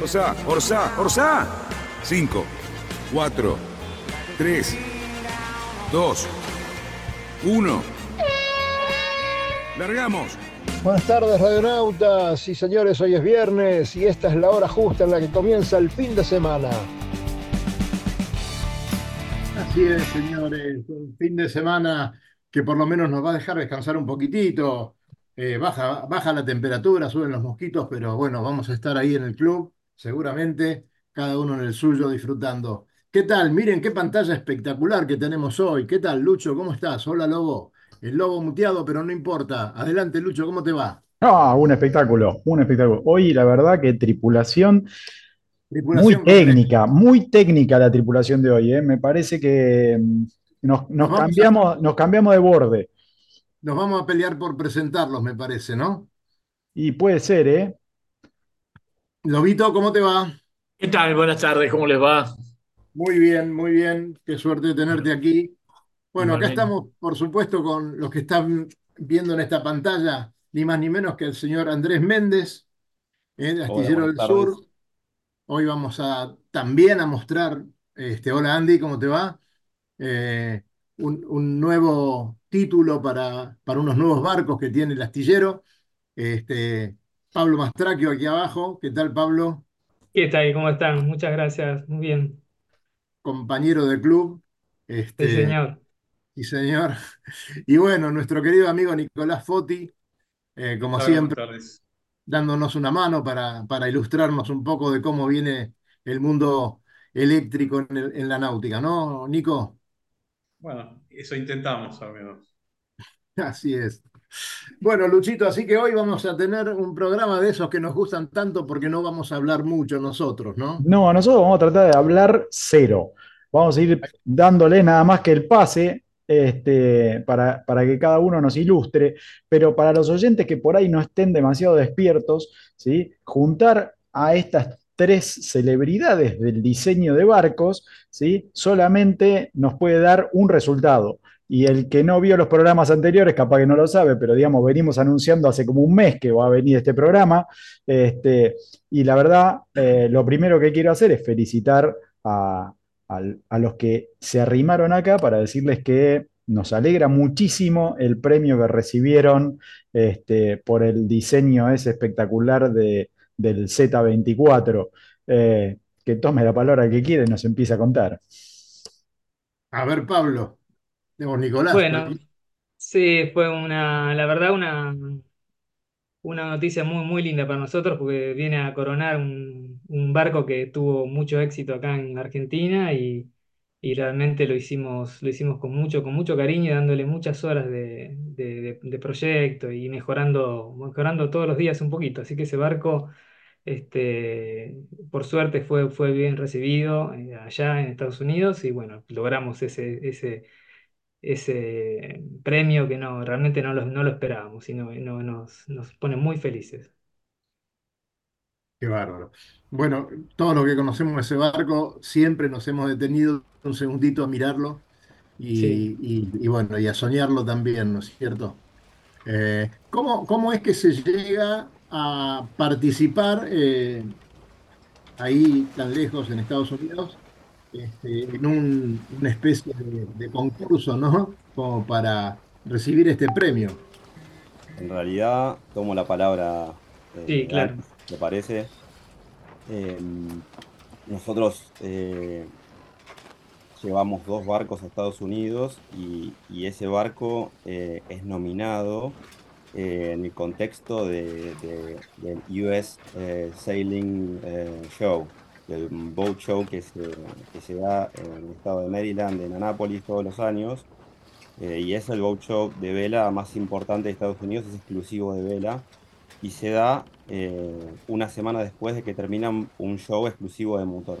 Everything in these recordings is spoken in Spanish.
Orsa, Orsa, Orsa. 5, 4, 3, 2, 1. Largamos. Buenas tardes, radionautas y señores, hoy es viernes y esta es la hora justa en la que comienza el fin de semana. Así es, señores, un fin de semana que por lo menos nos va a dejar descansar un poquitito. Eh, baja, baja la temperatura, suben los mosquitos, pero bueno, vamos a estar ahí en el club, seguramente, cada uno en el suyo disfrutando. ¿Qué tal? Miren qué pantalla espectacular que tenemos hoy. ¿Qué tal, Lucho? ¿Cómo estás? Hola, Lobo. El lobo muteado, pero no importa. Adelante, Lucho, ¿cómo te va? Ah, un espectáculo, un espectáculo. Hoy la verdad que tripulación, Tripulación muy técnica, muy técnica la tripulación de hoy, ¿eh? Me parece que mm, nos, nos vamos a- cambiamos, nos cambiamos de borde. Nos vamos a pelear por presentarlos, me parece, ¿no? Y puede ser, ¿eh? Lobito, ¿cómo te va? ¿Qué tal? Buenas tardes, ¿cómo les va? Muy bien, muy bien. Qué suerte de tenerte aquí. Bueno, acá Igualmente. estamos, por supuesto, con los que están viendo en esta pantalla, ni más ni menos que el señor Andrés Méndez, eh, de Astillero del Sur. Hoy vamos a también a mostrar, este, hola Andy, ¿cómo te va? Eh, un, un nuevo título para, para unos nuevos barcos que tiene el astillero. Este, Pablo Mastraquio aquí abajo. ¿Qué tal, Pablo? ¿Qué tal? ¿Cómo están? Muchas gracias. Muy bien. Compañero de club. Sí, Este, señor. Sí, señor. Y bueno, nuestro querido amigo Nicolás Foti, eh, como Hola, siempre, dándonos una mano para, para ilustrarnos un poco de cómo viene el mundo eléctrico en, el- en la náutica, ¿no, Nico? Bueno, eso intentamos al menos. Así es. Bueno, Luchito, así que hoy vamos a tener un programa de esos que nos gustan tanto porque no vamos a hablar mucho nosotros, ¿no? No, nosotros vamos a tratar de hablar cero. Vamos a ir dándole nada más que el pase este, para, para que cada uno nos ilustre, pero para los oyentes que por ahí no estén demasiado despiertos, ¿sí? Juntar a estas tres celebridades del diseño de barcos, ¿sí? Solamente nos puede dar un resultado. Y el que no vio los programas anteriores, capaz que no lo sabe, pero digamos, venimos anunciando hace como un mes que va a venir este programa. Este, y la verdad, eh, lo primero que quiero hacer es felicitar a, los que se arrimaron acá para decirles que nos alegra muchísimo el premio que recibieron este, por el diseño ese espectacular de, del Z24. Eh, que tome la palabra el que quiere y nos empieza a contar. A ver, Pablo, o Nicolás, Bueno, sí, fue una, la verdad, una, una noticia muy, muy linda para nosotros porque viene a coronar un, un barco que tuvo mucho éxito acá en Argentina y, y realmente lo hicimos, lo hicimos con mucho, con mucho cariño, y dándole muchas horas de, de, de- de proyecto y mejorando, mejorando todos los días un poquito. Así que ese barco, este, por suerte, fue, fue bien recibido eh, allá en Estados Unidos y bueno, logramos ese, ese ese premio que no, realmente no lo, no lo esperábamos y no, no- nos, nos pone muy felices. Qué bárbaro. Bueno, todos los que conocemos ese barco siempre nos hemos detenido un segundito a mirarlo Sí. y, y- y bueno, y a soñarlo también, ¿no es cierto? Eh, ¿cómo, cómo es que se llega a participar eh, ahí tan lejos en Estados Unidos este, en un- una especie de, de concurso, ¿no? Como para recibir este premio. En realidad, tomo la palabra eh, Sí, claro. ¿te parece? Eh, nosotros eh, llevamos dos barcos a Estados Unidos y, y ese barco eh, es nominado eh, en el contexto de- de- del US eh, Sailing eh, Show, del boat show que se, que se da en el estado de Maryland, en Anápolis, todos los años. Eh, y es el boat show de vela más importante de Estados Unidos, es exclusivo de vela y se da eh, una semana después de que termina un show exclusivo de motor.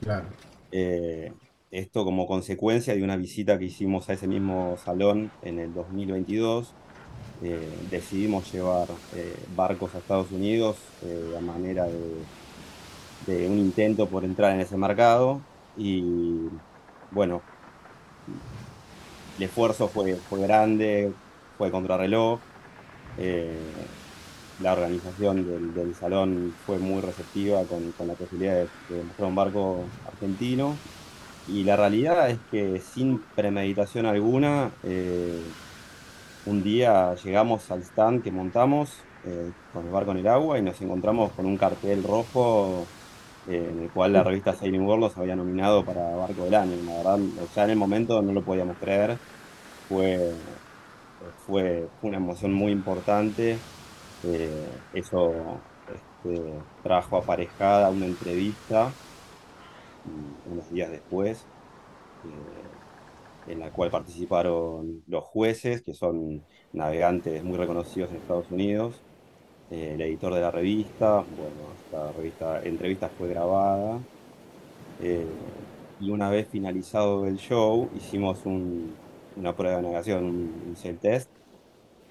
Claro. Eh, esto como consecuencia de una visita que hicimos a ese mismo salón en el 2022. eh, decidimos llevar eh, barcos a Estados Unidos eh, a manera de, de un intento por entrar en ese mercado. Y bueno, el esfuerzo fue, fue grande, fue contrarreloj. eh, la organización del, del salón fue muy receptiva con, con la posibilidad de, mostrar un barco argentino. Y la realidad es que sin premeditación alguna, eh, un día llegamos al stand que montamos eh, con el barco en el agua y nos encontramos con un cartel rojo eh, en el cual la revista Sailing World los había nominado para Barco del Año. La verdad, ya en el momento no lo podíamos creer. Fue, fue, fue una emoción muy importante. Eh, eso este, trajo aparejada una entrevista mm, unos días después, eh, en la cual participaron los jueces, que son navegantes muy reconocidos en Estados Unidos, eh, el editor de la revista, bueno, esta revista, entrevista fue grabada, eh, y una vez finalizado el show, hicimos un- una prueba de navegación, un, un test,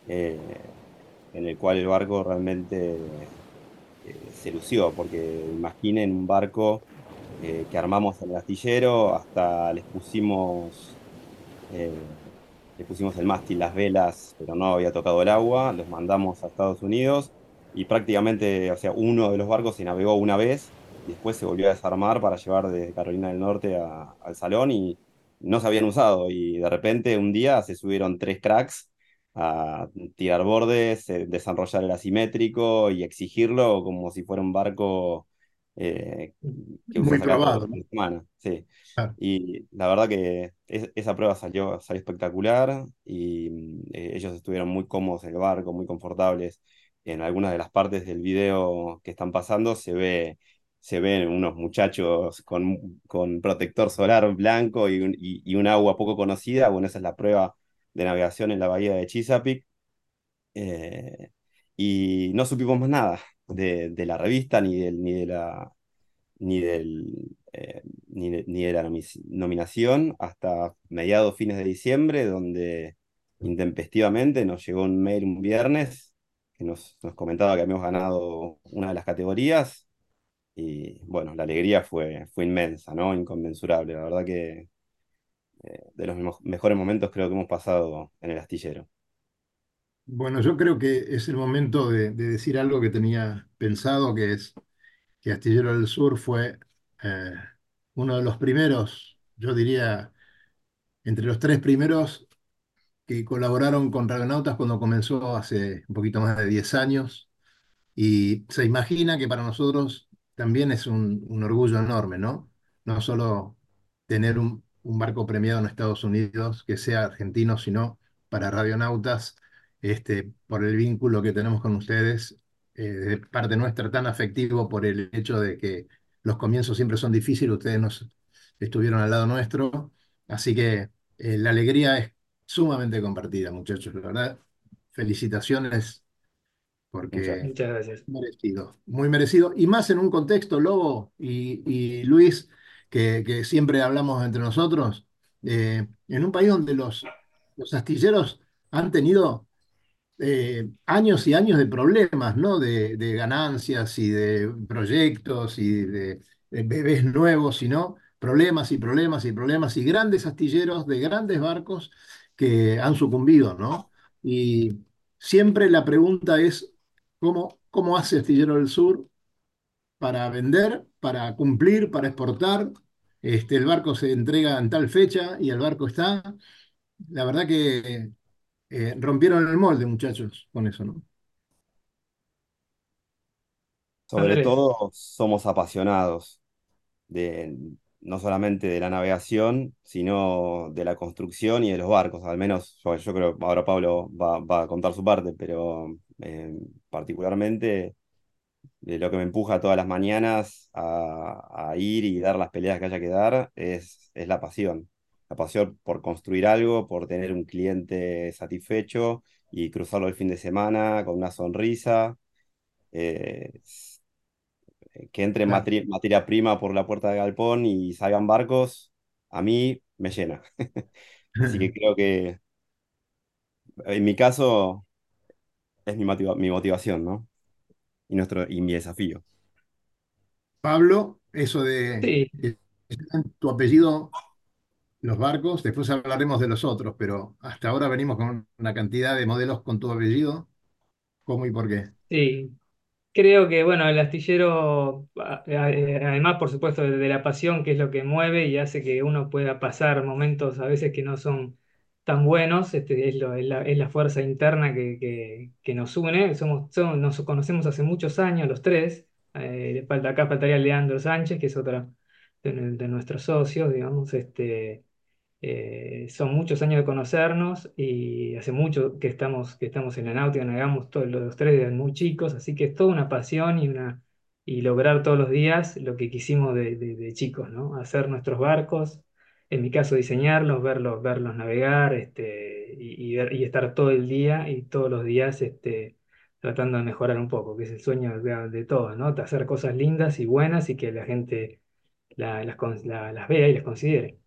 eh, en el cual el barco realmente se lució, porque imaginen un barco que armamos en el astillero, hasta les pusimos, le pusimos el mástil, las velas, pero no había tocado el agua, los mandamos a Estados Unidos y prácticamente, o sea, uno de los barcos se navegó una vez y después se volvió a desarmar para llevar de Carolina del Norte a- al salón y no se habían usado y de repente un día se subieron tres cracks a tirar bordes, eh, desarrollar el asimétrico y exigirlo como si fuera un barco eh, que Muy ¿no? semanas. Sí. Claro. Y la verdad que es- esa prueba salió, salió espectacular y eh, ellos estuvieron muy cómodos en el barco, muy confortables. En algunas de las partes del video que están pasando se ve, se ven unos muchachos con, con protector solar blanco y un, y, y un agua poco conocida. Bueno, esa es la prueba de navegación en la bahía de Chesapeake. Eh, y no supimos más nada de, de la revista ni, del, ni de la, ni del, eh, ni de, ni de la nomi- nominación hasta mediados, fines de diciembre, donde intempestivamente nos llegó un mail un viernes nos, comentaba que habíamos ganado una de las categorías y bueno, la alegría fue, fue inmensa, ¿no? Inconmensurable. La verdad que eh, de los mejores momentos creo que hemos pasado en el astillero. Bueno, yo creo que es el momento de, de decir algo que tenía pensado, que es que Astillero del Sur fue eh, uno de los primeros, yo diría, entre los tres primeros que colaboraron con Radionautas cuando comenzó hace un poquito más de 10 años. Y se imagina que para nosotros también es un, un orgullo enorme, ¿no? No solo tener un, un barco premiado en Estados Unidos que sea argentino, sino para radionautas, este, por el vínculo que tenemos con ustedes, eh, de parte nuestra tan afectivo por el hecho de que los comienzos siempre son difíciles, ustedes nos estuvieron al lado nuestro, así que eh, la alegría es sumamente compartida, muchachos, la verdad. Felicitaciones Muchas porque Muchas gracias. merecido, muy merecido, y más en un contexto, Lobo y, y Luis, que, que siempre hablamos entre nosotros, eh, en un país donde los, los astilleros han tenido eh, años y años de problemas, ¿no? De, de ganancias y de proyectos y de, de bebés nuevos, sino problemas y problemas y problemas y grandes astilleros de grandes barcos que han sucumbido, ¿no? Y siempre la pregunta es, ¿cómo, cómo hace Astillero del Sur para vender, para cumplir, para exportar? Este, el barco se entrega en tal fecha y el barco está. La verdad que eh, rompieron el molde, muchachos, con eso, ¿no? Sobre Andrés. todo somos apasionados de, no solamente de la navegación, sino de la construcción y de los barcos. Al menos yo, creo, ahora Pablo va, va a contar su parte, pero eh, particularmente de lo que me empuja todas las mañanas a, a ir y dar las peleas que haya que dar es, es la pasión. La pasión por construir algo, por tener un cliente satisfecho y cruzarlo el fin de semana con una sonrisa. Eh, que entre Claro. materi- materia prima por la puerta de galpón y salgan barcos, a mí me llena. Así que creo que en mi caso es mi motiva- mi motivación, ¿no? Y, nuestro, y mi desafío. Pablo, eso de Sí, sean tu apellido, los barcos, después hablaremos de los otros, pero hasta ahora venimos con una cantidad de modelos con tu apellido. ¿Cómo y por qué? sí. Creo que, bueno, el astillero, además, por supuesto, de, la pasión, que es lo que mueve y hace que uno pueda pasar momentos a veces que no son tan buenos, este, es, la, es la fuerza interna que, que- nos une. Somos, somos- nos conocemos hace muchos años, los tres. Eh, acá faltaría Leandro Sánchez, que es otra de, de nuestros socios, digamos. Este, Eh, son muchos años de conocernos y hace mucho que estamos, que estamos en la náutica, navegamos todos los tres desde muy chicos, así que es toda una pasión y, una, y lograr todos los días lo que quisimos de, de- de chicos, ¿no? Hacer nuestros barcos, en mi caso diseñarlos, verlos, verlos navegar este, y, y estar todo el día y todos los días este, tratando de mejorar un poco, que es el sueño de, de todos, ¿no? Hacer cosas lindas y buenas y que la gente la- las, las vea y las considere.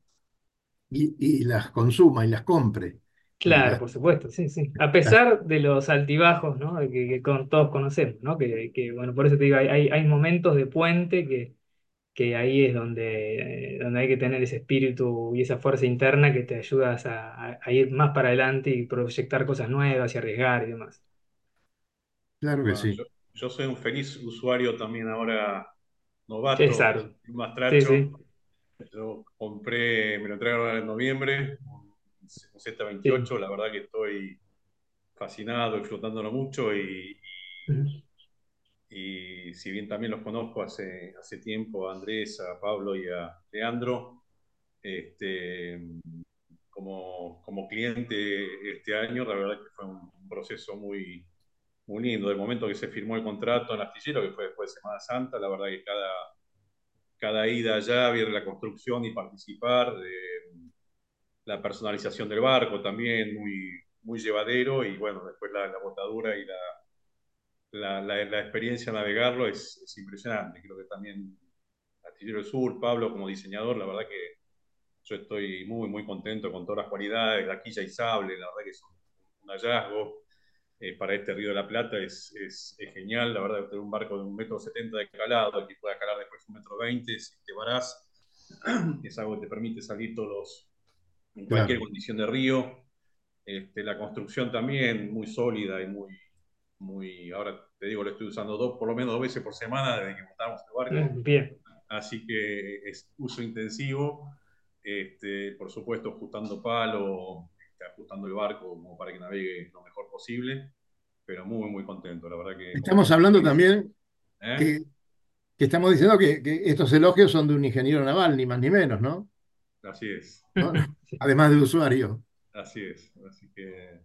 Y, y las consuma y las compre. Y Claro, por supuesto, sí, sí. A pesar de los altibajos, ¿no? Que, que con- todos conocemos, ¿no? Que, que, bueno, por eso te digo, hay, hay, momentos de puente que, que ahí es donde, eh, donde hay que tener ese espíritu y esa fuerza interna que te ayudas a, a- a ir más para adelante y proyectar cosas nuevas y arriesgar y demás. claro que Bueno, sí. yo, yo soy un feliz usuario también ahora novato, Exacto. un más Sí, sí, Yo compré, me lo ahora en noviembre, un un Z28, la verdad que estoy fascinado, explotándolo mucho y, y si bien también los conozco hace, hace tiempo, a Andrés, a Pablo y a Leandro, este, como, como cliente este año, la verdad que fue un, un proceso muy, muy lindo. Del momento que se firmó el contrato en Astillero, que fue después de Semana Santa, la verdad que cada, cada ida allá, ver la construcción y participar, de la personalización del barco también, muy, muy llevadero, y bueno, después la, la botadura y la, la, experiencia de navegarlo es, es impresionante. Creo que también Astillero del Sur, Pablo como diseñador, la verdad que yo estoy muy, muy contento con todas las cualidades, la quilla y sable, la verdad que es un hallazgo. Eh, para este Río de la Plata es, es, es, genial, la verdad, tener un barco de un metro setenta de calado, que pueda calar después un metro veinte, si te varás, es algo que te permite salir todos los, en cualquier Claro. condición de río. Este, la construcción también muy sólida y muy, muy, ahora te digo, lo estoy usando dos, por lo menos dos veces por semana desde que montamos el barco. Bien. Así que es uso intensivo, este, por supuesto ajustando palo, este, ajustando el barco como para que navegue lo mejor posible, pero muy, muy contento, la verdad que... Estamos hablando también ¿Eh? que, que estamos diciendo que, que estos elogios son de un ingeniero naval, ni más ni menos, ¿no? Así es, ¿No? Además de usuario. así es, así que...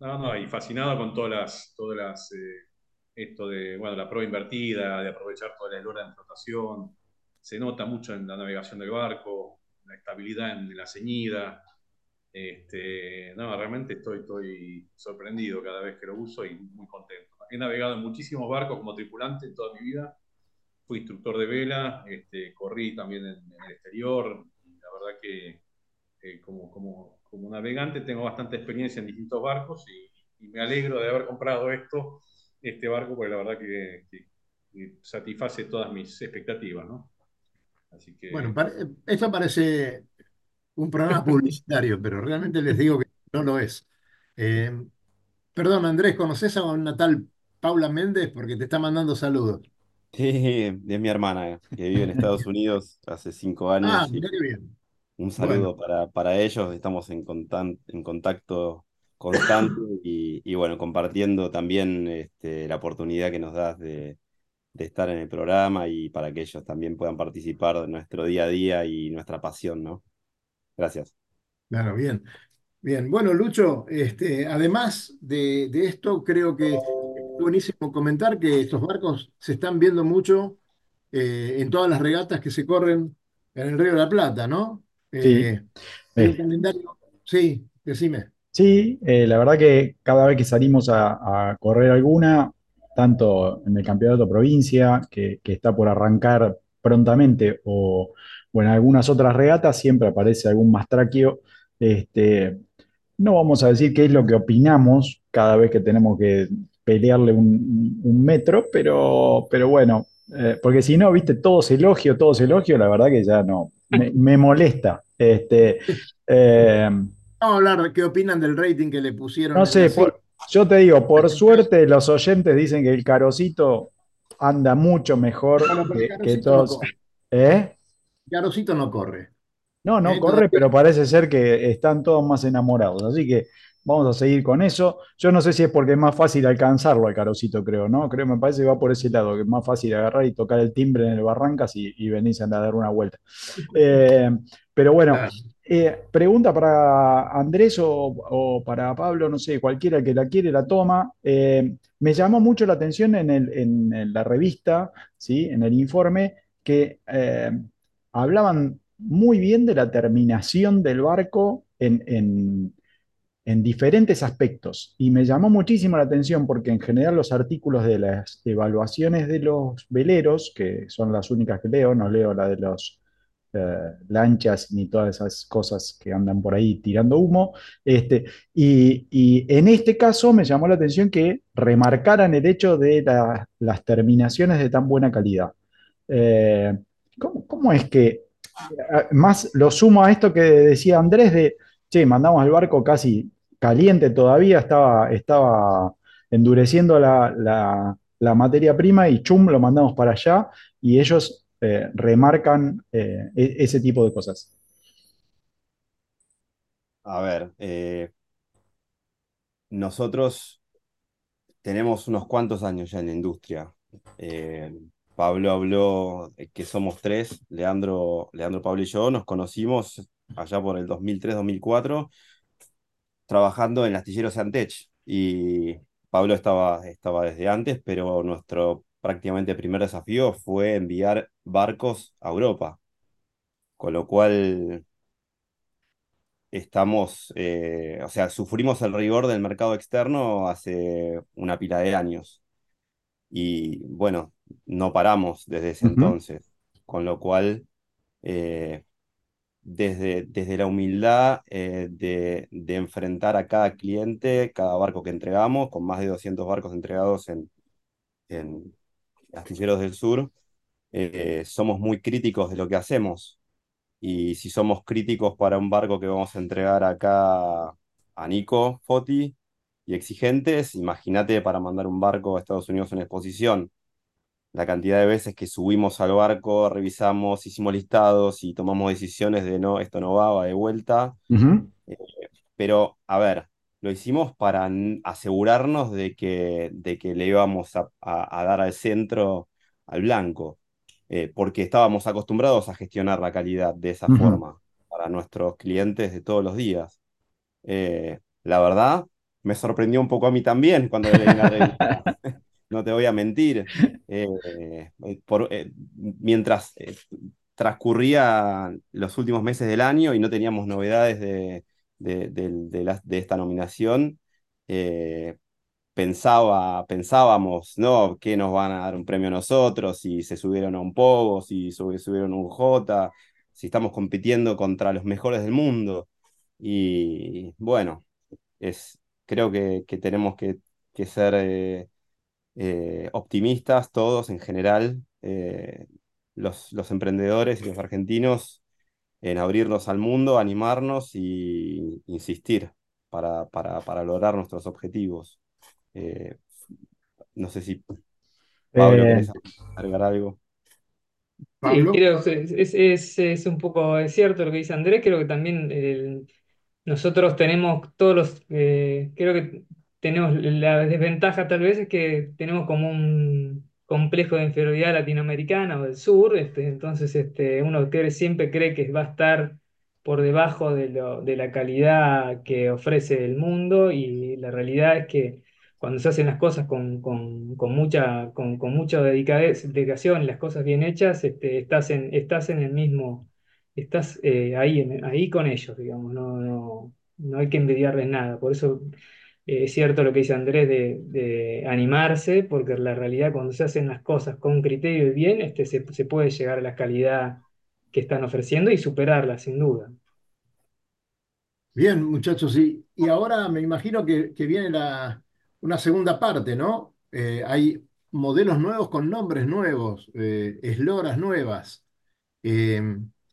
No, no, y fascinado con todas las, todas las eh, esto de, bueno, la prueba invertida, de aprovechar toda la eslora de flotación, se nota mucho en la navegación del barco, la estabilidad en la ceñida, este, no, realmente estoy, estoy sorprendido cada vez que lo uso y muy contento. He navegado en muchísimos barcos como tripulante en toda mi vida, fui instructor de vela, este, corrí también en, en el exterior, y la verdad que eh, como, como, como navegante tengo bastante experiencia en distintos barcos y, y me alegro de haber comprado esto, este barco, porque la verdad que, que, que satisface todas mis expectativas, ¿no? Así que... Bueno, pare- esto parece un programa publicitario, pero realmente les digo que no lo es. Eh, perdón, Andrés, ¿conoces a una tal Paula Méndez? Porque te está mandando saludos. Sí, es mi hermana, que vive en Estados Unidos hace cinco Ah, años. y mirá qué bien. un Bueno, saludo para, para ellos. Estamos en, contan- en contacto constante y, y bueno, compartiendo también este, la oportunidad que nos das de, de estar en el programa y para que ellos también puedan participar de nuestro día a día y nuestra pasión, ¿no? Gracias. claro, bien. Bien, bueno, Lucho, este, además de, de esto, creo que es buenísimo comentar que estos barcos se están viendo mucho eh, en todas las regatas que se corren en el Río de la Plata, ¿no? Sí, Eh, un eh, calendario. Sí, decime. sí, eh, la verdad que cada vez que salimos a, a correr alguna, tanto en el campeonato provincia, que, que está por arrancar prontamente, o, o en algunas otras regatas, siempre aparece algún mastraquio. Este, no vamos a decir qué es lo que opinamos cada vez que tenemos que pelearle un, un metro, pero, pero bueno, eh, porque si no, viste, todos elogio, todos elogio, la verdad que ya no, me, me molesta. Este, eh, Vamos a hablar de qué opinan del rating que le pusieron no sé, por- yo te digo, por suerte los oyentes dicen que el carocito anda mucho mejor Bueno, que, que todos. ¿Eh? Carosito no corre. No, no Eh, corre, pero parece ser que están todos más enamorados. Así que vamos a seguir con eso. Yo no sé si es porque es más fácil alcanzarlo al carocito, creo, ¿no? Creo, me parece que va por ese lado, que es más fácil agarrar y tocar el timbre en el Barrancas y, y venirse a dar una vuelta. Eh, pero bueno, Claro. eh, pregunta para Andrés o, o para Pablo, no sé, cualquiera que la quiere la toma. Eh, me llamó mucho la atención en, el- en- la revista, ¿sí? en el informe, que hablaban muy bien de la terminación del barco en, en- en diferentes aspectos. Y me llamó muchísimo la atención porque en general los artículos de las evaluaciones de los veleros, que son las únicas que leo, no leo la de los eh, lanchas ni todas esas cosas que andan por ahí tirando humo. Este, y, en este caso me llamó la atención que remarcaran el hecho de la- las terminaciones de tan buena calidad. Eh, ¿cómo, es que, más lo sumo a esto que decía Andrés de, che, mandamos el barco casi caliente todavía, estaba, estaba endureciendo la, la- materia prima y chum, lo mandamos para allá y ellos eh, remarcan eh, e- ese tipo de cosas. A ver, eh, nosotros tenemos unos cuantos años ya en la industria. Pablo habló que somos tres, Leandro, Leandro, Pablo y yo, nos conocimos allá por el 2003-2004 trabajando en Astilleros Antech y Pablo estaba, estaba desde antes, pero nuestro prácticamente primer desafío fue enviar barcos a Europa, con lo cual estamos, eh, o sea, sufrimos el rigor del mercado externo hace una pila de años. Y bueno, no paramos desde ese entonces, con lo cual... eh, desde, desde la humildad eh, de, de enfrentar a cada cliente, cada barco que entregamos, con más de 200 barcos entregados en, en Astilleros del Sur, eh, somos muy críticos de lo que hacemos. Y si somos críticos para un barco que vamos a entregar acá a Nico Foti y exigentes, imagínate para mandar un barco a Estados Unidos en exposición la cantidad de veces que subimos al barco, revisamos, hicimos listados y tomamos decisiones de no, esto no va, va de vuelta. Eh, pero, a ver, lo hicimos para asegurarnos de que, de que le íbamos a, a- a dar al centro al blanco, eh, porque estábamos acostumbrados a gestionar la calidad de esa forma para nuestros clientes de todos los días. Eh, la verdad, me sorprendió un poco a mí también cuando la revista. No te voy a mentir. Eh, eh, eh, mientras transcurría los últimos meses del año y no teníamos novedades de, de, de de esta nominación, pensaba, pensábamos, ¿no? ¿Qué nos van a dar un premio a nosotros? Si se subieron a un Pogo, si sub- subieron a un J, si estamos compitiendo contra los mejores del mundo. Y bueno, es, creo que, que tenemos que, que ser eh, optimistas todos en general, eh, los, los emprendedores y los argentinos, en abrirnos al mundo, animarnos y insistir para, para, para lograr nuestros objetivos. Eh, no sé si Pablo Eh, querés agregar algo. Sí, Pablo. creo que es, es, es- un poco es cierto lo que dice Andrés, creo que también el- nosotros tenemos todos los, eh, creo que tenemos la desventaja tal vez es que tenemos como un complejo de inferioridad latinoamericana o del sur, este, entonces este, uno cree- siempre cree que va a estar por debajo de, lo, de la calidad que ofrece el mundo y la realidad es que cuando se hacen las cosas con, con, con mucha, con, con mucha dedicación las cosas bien hechas, este, estás en, estás en el mismo estás eh, ahí, ahí con ellos, digamos, no, no, no hay que envidiarles nada. Por eso eh, es cierto lo que dice Andrés de, animarse, porque la realidad cuando se hacen las cosas con criterio y bien, este, se, se puede llegar a la calidad que están ofreciendo y superarla, sin duda. Bien, muchachos, y, y ahora me imagino que, que viene la, una segunda parte, ¿no? Eh, hay modelos nuevos con nombres nuevos, eh, esloras nuevas. Eh,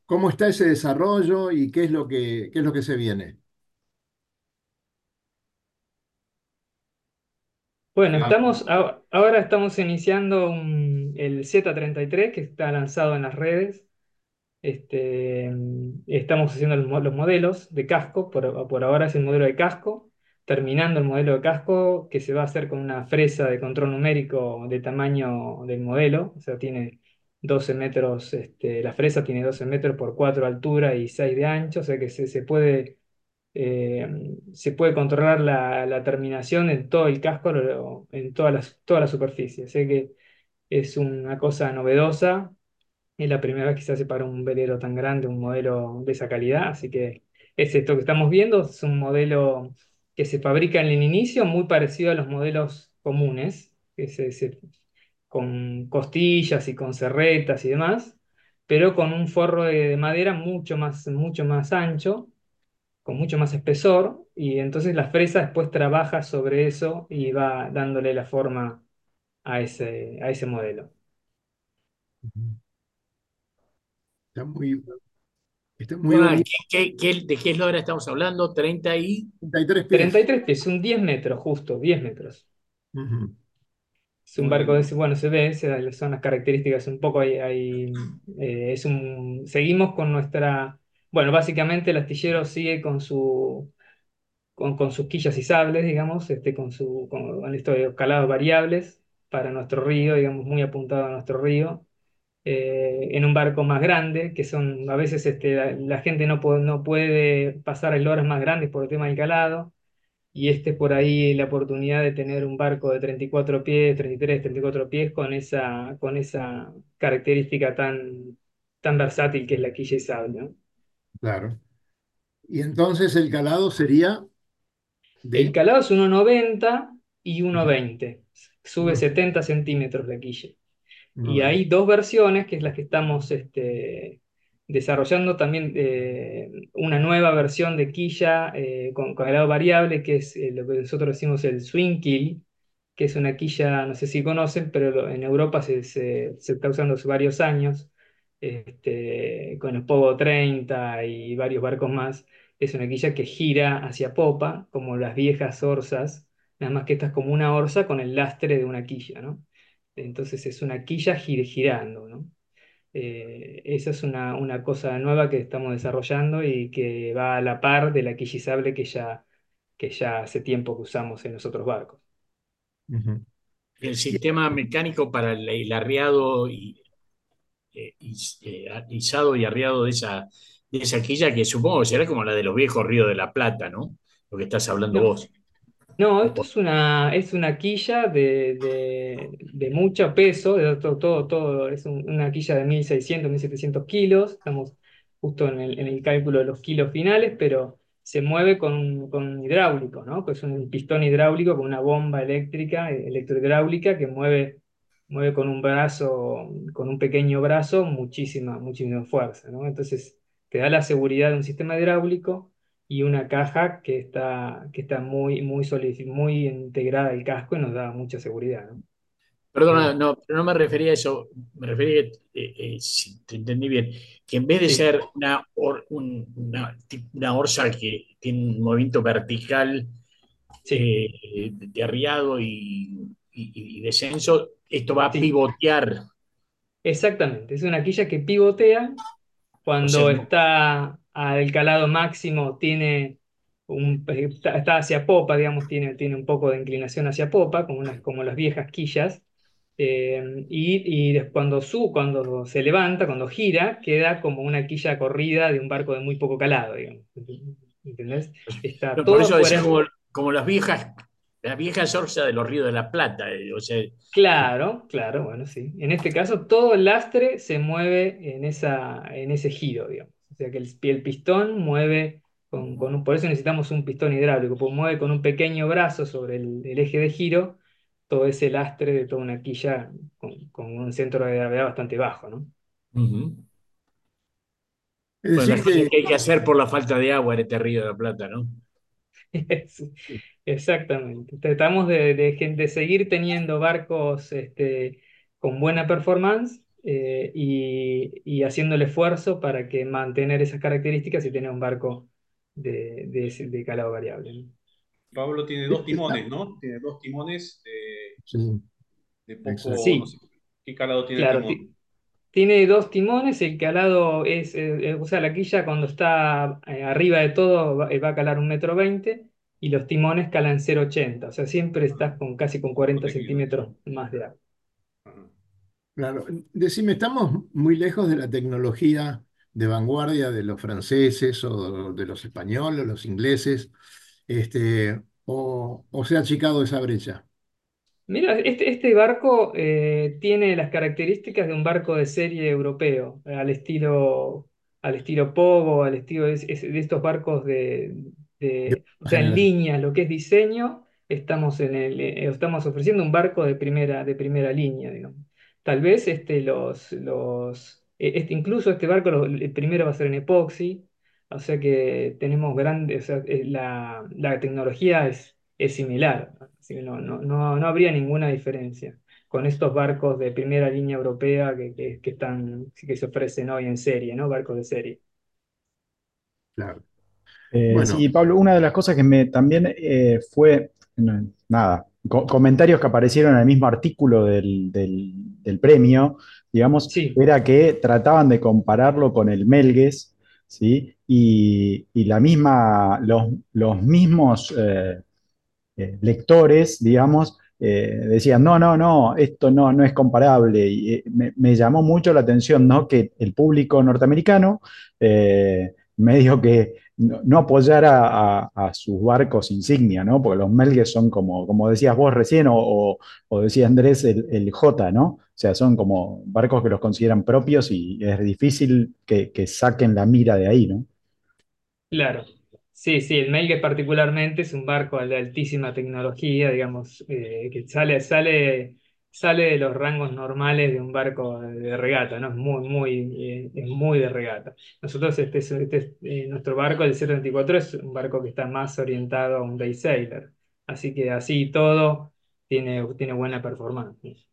¿cómo está ese desarrollo y qué es lo que, qué es lo que se viene? Bueno, Ah, estamos, ahora estamos iniciando un- el Z33 que está lanzado en las redes. Este, estamos haciendo los modelos de casco, por, por ahora es el modelo de casco, terminando el modelo de casco que se va a hacer con una fresa de control numérico de tamaño del modelo, o sea, tiene 12 metros, este, la fresa tiene 12 metros por 4 de altura y 6 de ancho, o sea que se, se puede, eh, se puede controlar la, la terminación en todo el casco, en toda la, toda la superficie, así que es una cosa novedosa es la primera vez que se hace para un velero tan grande, un modelo de esa calidad, así que es esto que estamos viendo, es un modelo que se fabrica en el inicio, muy parecido a los modelos comunes, que se- con costillas y con serretas y demás, pero con un forro de, de madera mucho más, mucho más ancho, con mucho más espesor, y entonces la fresa después trabaja sobre eso y va dándole la forma a ese, a ese modelo. está muy, está muy Ah, bonito. ¿qué- qué- qué- de qué eslora estamos hablando? 30 y... 33 pies. 33 pies, un 10 metros, justo, 10 metros. Es un barco de ese, bueno, se ve, se- son las características un poco ahí, ahí, eh, es un, seguimos con nuestra, bueno, básicamente el astillero sigue con su, con, sus quillas y sables, digamos, este, con su, con, de calados variables para nuestro río, digamos, muy apuntado a nuestro río, eh, en un barco más grande, que son, a veces este, la, gente no puede, pasar horas más grandes por el tema del calado y este es por ahí la oportunidad de tener un barco de 34 pies, 33, 34 pies con esa, con esa característica tan, tan versátil que es la quilla y sable. Claro. Y entonces el calado sería El de... calado es 1,90 y Ujú. 1,20. Sube Uno- 70 centímetros la quilla. Y hay dos versiones, que es las que estamos este, desarrollando también eh, una nueva versión de quilla eh, con, con calado variable, que es eh, lo que nosotros decimos el swing kill, que es una quilla, no sé si conocen, pero lo- en Europa se, se- se está usando hace varios años, este, con el Pogo 30 y varios barcos más. Es una quilla que gira hacia popa, como las viejas orzas, nada más que esta es como una orza con el lastre de una quilla, ¿no? Entonces es una quilla gir- girando, ¿no? Eh, esa es una, una cosa nueva que estamos desarrollando y que va a la par de la quillizable que ya, que ya hace tiempo que usamos en los otros barcos. El sistema mecánico para el, el arriado y, izado y arriado de esa, de esa quilla, que supongo que será como la de los viejos ríos de la Plata, ¿no? Lo que estás hablando No, vos. No, esto es una, es una quilla de, de, de mucho peso, de todo, todo, todo, es un- una quilla de 1600, 1700 kilos, estamos justo en el, en el cálculo de los kilos finales, pero se mueve con, con hidráulico, ¿no? Que es un pistón hidráulico con una bomba eléctrica, eh, electrohidráulica, que mueve, mueve con un brazo, con un pequeño brazo, muchísima, muchísima fuerza, ¿no? Entonces te da la seguridad de un sistema hidráulico y una caja que está, que está muy, muy, muy integrada al casco y nos da mucha seguridad, ¿no? Perdona, no, pero no me refería a eso, me refería, eh, eh, si te entendí bien, que en vez de Sí, ser una, or- un- una, una orza que tiene un movimiento vertical sí, eh, de arriado y, y- y descenso, esto va a sí, pivotear, exactamente. Es una quilla que pivotea o sea, cuando está al calado máximo, tiene un, está, hacia popa, digamos, tiene, tiene un poco de inclinación hacia popa, como, unas, como las viejas quillas. eh, y y cuando, su, cuando se levanta, cuando gira, queda como una quilla corrida de un barco de muy poco calado, digamos. ¿Entendés? Está por eso decía como, como las viejas, las viejas orzas de los ríos de la Plata, eh, o sea, Claro, claro, bueno, sí. En este caso, todo el lastre se mueve en esa, en ese giro, digamos. O sea que el, el pistón mueve con, con un- por eso necesitamos un pistón hidráulico, porque mueve con un pequeño brazo sobre el, el eje de giro todo ese lastre de toda una quilla con, con un centro de gravedad bastante bajo, ¿no? Es Bueno, decir, que que hay que hacer por la falta de agua en este río de la Plata, ¿no? Sí, Exactamente. Tratamos de, de seguir teniendo barcos este, con buena performance eh, y, y haciendo el esfuerzo para que mantener esas características y tener un barco de, de, de calado variable. ¿no? Pablo tiene dos timones, ¿no? Tiene dos timones de, sí, de poco. Sí. no sé, ¿qué calado tiene el Claro, timón? Ti- tiene dos timones, el calado es, eh, o sea, la quilla cuando está eh, arriba de todo va, eh, va a calar un metro veinte y los timones calan 0,80, o sea, siempre estás con casi con 40 Protegido. centímetros más de agua. Claro. Decime, ¿estamos muy lejos de la tecnología de vanguardia de los franceses o de los españoles o los ingleses? Este, o, o se ha achicado esa brecha? Mira, este, este barco eh, tiene las características de un barco de serie europeo, eh, al estilo, al estilo Pogo, al estilo de, es- de estos barcos de, de- o sea, en línea, lo que es diseño, estamos en el, eh, estamos ofreciendo un barco de primera, de primera línea, digamos. Tal vez este, los, los, eh, este, incluso este barco, lo- el primero va a ser en epoxi, o sea que tenemos grandes, o sea, la, la tecnología es, es similar. No, no, no, no habría ninguna diferencia con estos barcos de primera línea europea que, que, que están, que se ofrecen hoy en serie, ¿no? Barcos de serie. Claro. Eh, Bueno, sí, Pablo, una de las cosas que me también eh, fue, nada, co- comentarios que aparecieron en el mismo artículo del, del- del premio, digamos, Sí, era que trataban de compararlo con el Melgues, ¿sí? Y, y la misma, los, los mismos eh, eh, lectores, digamos, eh, decían, no, no, no, esto no, no es comparable. Y eh, me, llamó mucho la atención, ¿no? Que el público norteamericano, medio que no, no apoyara a, a sus barcos insignia, ¿no? Porque los Melgues son como, como decías vos recién, o, o, o decía Andrés, el, el J, ¿no? O sea, son como barcos que los consideran propios y es difícil que, que saquen la mira de ahí, ¿no? claro. Sí, sí, el Melgue particularmente es un barco de altísima tecnología, digamos, eh, que sale, sale, sale de los rangos normales de un barco de regata, ¿no? Es muy, muy, eh, es muy de regata. Nosotros, este, es- este es, eh, nuestro barco, el C-34, es un barco que está más orientado a un day sailor. Así que así todo tiene, tiene buena performance.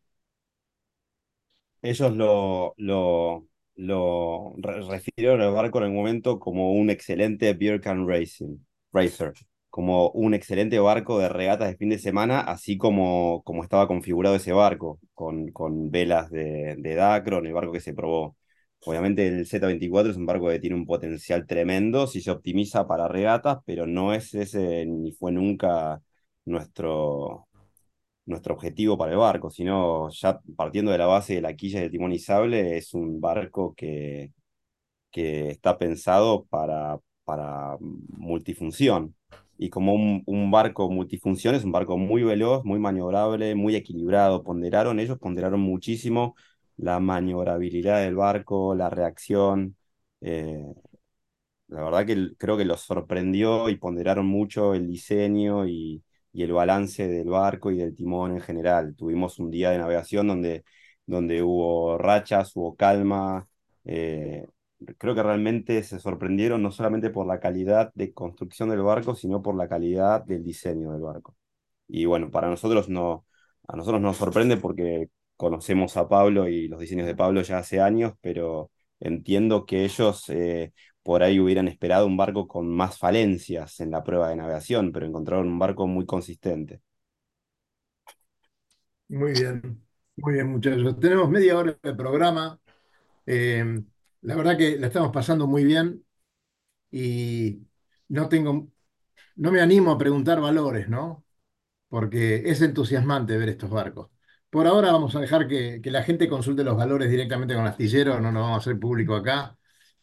Ellos lo, lo, lo re- refirieron al barco en el momento como un excelente beer can racing, racer, como un excelente barco de regatas de fin de semana, así como, como estaba configurado ese barco, con, con velas de, de Dacron, el barco que se probó. Obviamente el Z24 es un barco que tiene un potencial tremendo si se optimiza para regatas, pero no es ese ni fue nunca nuestro, nuestro objetivo para el barco, sino ya partiendo de la base de la quilla del timón y sable, es un barco que, que está pensado para, para multifunción. Y como un, un barco multifunción es un barco muy veloz, muy maniobrable, muy equilibrado. Ponderaron, ellos ponderaron muchísimo la maniobrabilidad del barco, la reacción. eh, la verdad que creo que los sorprendió y ponderaron mucho el diseño y, y el balance del barco y del timón en general. Tuvimos un día de navegación donde, donde hubo rachas, hubo calma. eh, creo que realmente se sorprendieron no solamente por la calidad de construcción del barco, sino por la calidad del diseño del barco. Y bueno, para nosotros no, a nosotros nos sorprende porque conocemos a Pablo y los diseños de Pablo ya hace años, pero entiendo que ellos eh, por ahí hubieran esperado un barco con más falencias en la prueba de navegación, pero encontraron un barco muy consistente. muy bien, muy bien, muchachos. Tenemos media hora de programa. Eh, la verdad que la estamos pasando muy bien y no tengo, no me animo a preguntar valores, ¿no? Porque es entusiasmante ver estos barcos. Por ahora vamos a dejar que, la gente consulte los valores directamente con Astillero, no nos vamos a hacer público acá,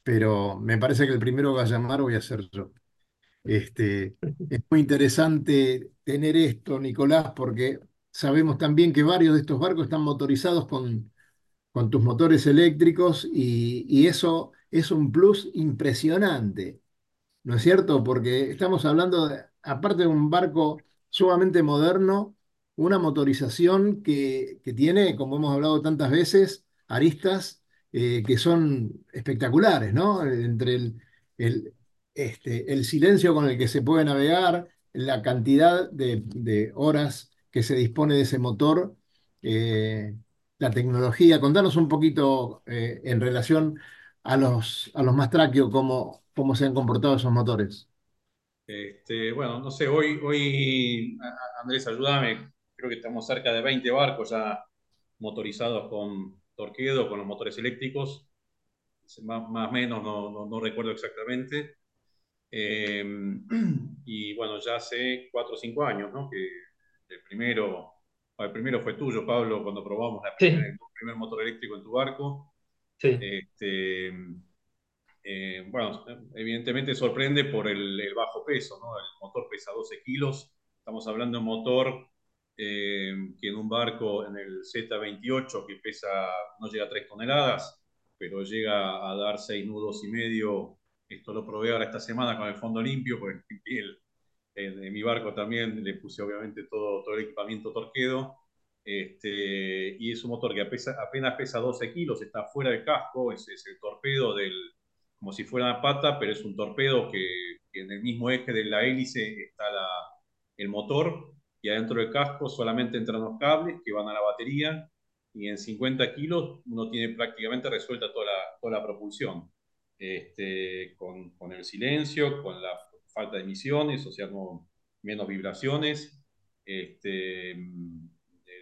pero me parece que el primero que va a llamar voy a ser yo. Este, es muy interesante tener esto, Nicolás, porque sabemos también que varios de estos barcos están motorizados con, con tus motores eléctricos y, y eso es un plus impresionante. ¿no es cierto? Porque estamos hablando, de, aparte de un barco sumamente moderno, una motorización que, que tiene, como hemos hablado tantas veces, aristas eh, que son espectaculares, ¿no? Entre el, el, este, el silencio con el que se puede navegar, la cantidad de, de horas que se dispone de ese motor, eh, la tecnología. Contanos un poquito eh, en relación a los, a los cómo, cómo se han comportado esos motores. Este, bueno, no sé, hoy, hoy, Andrés, ayúdame, creo que estamos cerca de 20 barcos ya motorizados con Torquedo, con los motores eléctricos, más o menos, no, no, no, recuerdo exactamente. Eh, y bueno, ya hace 4 o 5 años, ¿no? Que el primero, el primero fue tuyo, Pablo, cuando probamos la el primer motor eléctrico en tu barco. Sí. Este, eh, bueno, evidentemente sorprende por el, el, bajo peso, ¿no? El motor pesa 12 kilos, estamos hablando de un motor eh, que en un barco, en el Z28, que pesa, no llega a 3 toneladas, pero llega a dar 6 nudos y medio, esto lo probé ahora esta semana con el fondo limpio, porque el, en, en mi barco también le puse obviamente todo, todo el equipamiento torquedo, este, y es un motor que pesa, apenas pesa 12 kilos, está fuera del casco, es, es el torpedo del, como si fuera una pata, pero es un torpedo que, que en el mismo eje de la hélice está la, el motor y adentro del casco solamente entran los cables que van a la batería y en 50 kilos uno tiene prácticamente resuelta toda la, toda la propulsión, este, con, con, el silencio, con la falta de emisiones, o sea, no, menos vibraciones. Este,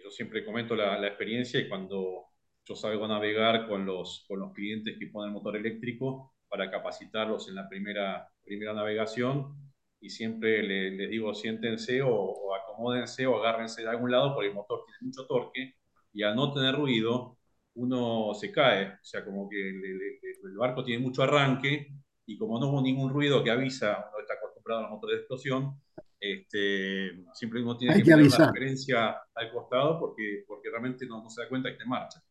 yo siempre comento la, la experiencia y cuando yo salgo a navegar con los, con los clientes que ponen motor eléctrico, para capacitarlos en la primera, primera navegación y siempre le, les digo siéntense o, o, acomódense o agárrense de algún lado porque el motor tiene mucho torque y al no tener ruido uno se cae, o sea como que el, el, el barco tiene mucho arranque y como no hubo ningún ruido que avisa, uno está acostumbrado a los motores de explosión, este, siempre uno tiene Hay que, que poner referencia al costado porque, porque realmente no, no se da cuenta que en marcha.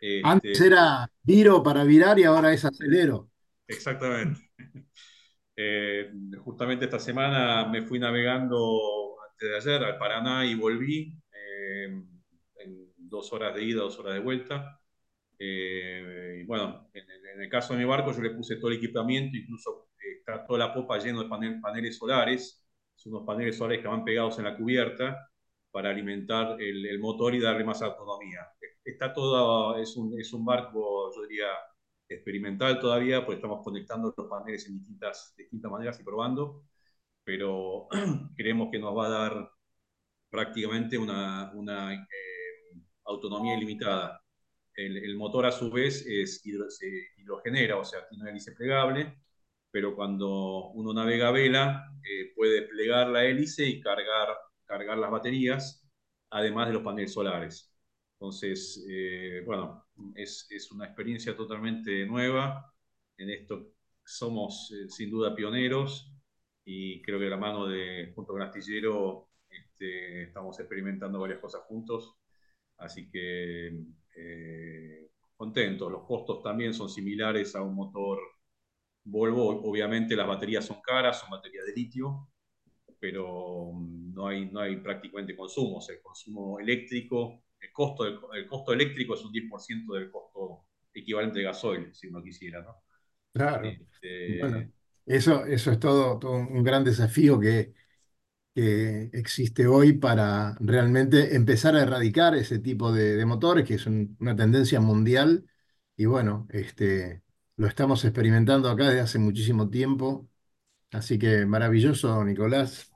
Este, Antes era viro para virar y ahora es acelero. Exactamente. Eh, justamente esta semana me fui navegando antes de ayer al Paraná y volví eh, en dos horas de ida, dos horas de vuelta. Eh, y bueno, en, en, el caso de mi barco yo le puse todo el equipamiento, incluso está toda la popa lleno de panel, paneles solares, son unos paneles solares que van pegados en la cubierta para alimentar el, el motor y darle más autonomía. Está todo, es un, es un barco, yo diría, experimental todavía, porque estamos conectando los paneles en distintas, distintas maneras y probando, pero creemos que nos va a dar prácticamente una, una eh, autonomía ilimitada. El, el, motor a su vez es hidro, se hidrogenera, o sea, tiene una hélice plegable, pero cuando uno navega a vela eh, puede plegar la hélice y cargar, cargar las baterías, además de los paneles solares. Entonces, eh, bueno, es, es, una experiencia totalmente nueva. En esto somos eh, sin duda pioneros y creo que de la mano de, junto con Astillero, este, estamos experimentando varias cosas juntos. Así que eh, contentos. Los costos también son similares a un motor Volvo. Obviamente las baterías son caras, son baterías de litio, pero no hay, no hay prácticamente consumo. O sea, el consumo eléctrico el costo, del, el costo eléctrico es un 10% del costo equivalente de gasoil, si uno quisiera, ¿no? Claro. Este... Bueno, eso, eso es todo, un gran desafío que, que, existe hoy para realmente empezar a erradicar ese tipo de, motores, que es un, una tendencia mundial. Y bueno, este, lo estamos experimentando acá desde hace muchísimo tiempo. Así que maravilloso, Nicolás.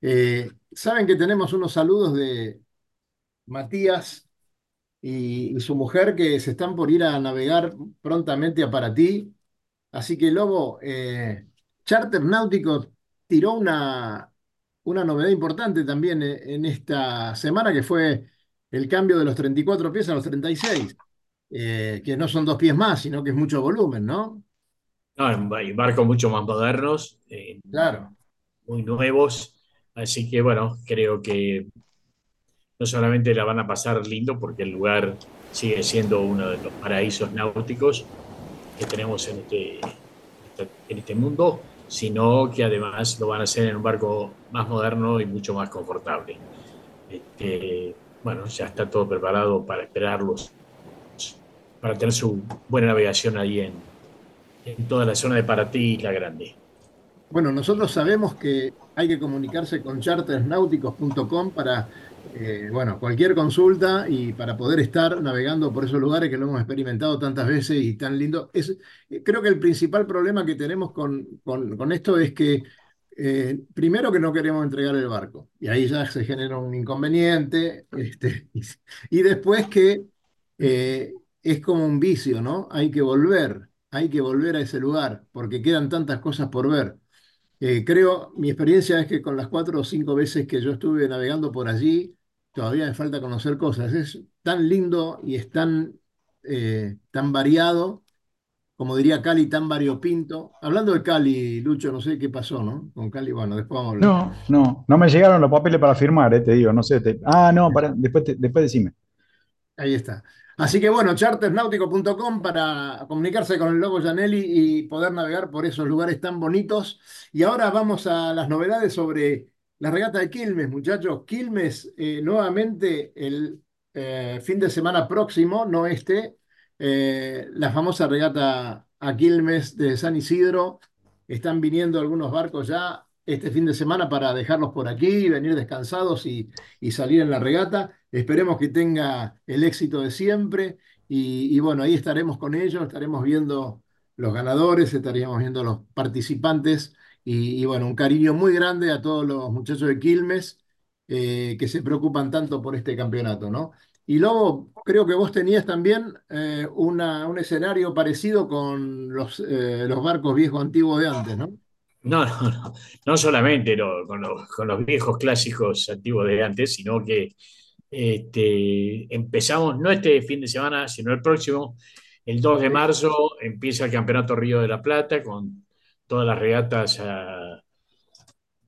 Eh, Saben que tenemos unos saludos de, Matías y, su mujer que se están por ir a navegar prontamente a Paraty. Así que Lobo, eh, Charter Náutico tiró una, una novedad importante también en esta semana, que fue el cambio de los 34 pies a los 36, eh, que no son dos pies más, sino que es mucho volumen, ¿no? No, hay barcos mucho más modernos, eh, claro. muy nuevos, así que bueno, creo que no solamente la van a pasar lindo porque el lugar sigue siendo uno de los paraísos náuticos que tenemos en este, en este mundo, sino que además lo van a hacer en un barco más moderno y mucho más confortable. Este, bueno, ya está todo preparado para esperarlos, para tener su buena navegación ahí en, en toda la zona de Paraty y La Grande. Bueno, nosotros sabemos que hay que comunicarse con chartersnáuticos.com para, eh, bueno, cualquier consulta y para poder estar navegando por esos lugares que lo hemos experimentado tantas veces y tan lindo. Es, eh, creo que el principal problema que tenemos con, con, esto es que eh, primero que no queremos entregar el barco, y ahí ya se genera un inconveniente, este, y, después que es como un vicio, ¿no? Hay que volver, hay que volver a ese lugar, porque quedan tantas cosas por ver. Eh, creo, mi experiencia es que con las cuatro o cinco veces que yo estuve navegando por allí, todavía me falta conocer cosas. Es tan lindo y es tan, tan variado como diría Cali, tan variopinto. Hablando de Cali, Lucho, no sé qué pasó, ¿no? Con Cali, bueno, después vamos a hablar. No, no, no me llegaron los papeles para firmar, eh, te digo, no sé. Ah, no, después decime. Ahí está. Así que bueno, chartersnáutico.com para comunicarse con el Lobo Janelli y poder navegar por esos lugares tan bonitos. Y ahora vamos a las novedades sobre la regata de Quilmes, muchachos. Quilmes, eh, nuevamente el eh, fin de semana próximo, no este, eh, la famosa regata a Quilmes de San Isidro. Están viniendo algunos barcos ya este fin de semana para dejarlos por aquí, venir descansados y, salir en la regata. Esperemos que tenga el éxito de siempre. Y, bueno, ahí estaremos con ellos, estaremos viendo los ganadores, estaríamos viendo los participantes. Y, bueno, un cariño muy grande a todos los muchachos de Quilmes eh, que se preocupan tanto por este campeonato, ¿no? Y luego creo que vos tenías también eh, una, un escenario parecido con los, eh, los barcos viejos antiguos de antes, ¿no? No, no, no, no solamente con, los, con, los, viejos clásicos antiguos de antes, sino que este, empezamos, no este fin de semana, sino el próximo, el 2 de marzo, empieza el Campeonato Río de la Plata con todas las regatas ya,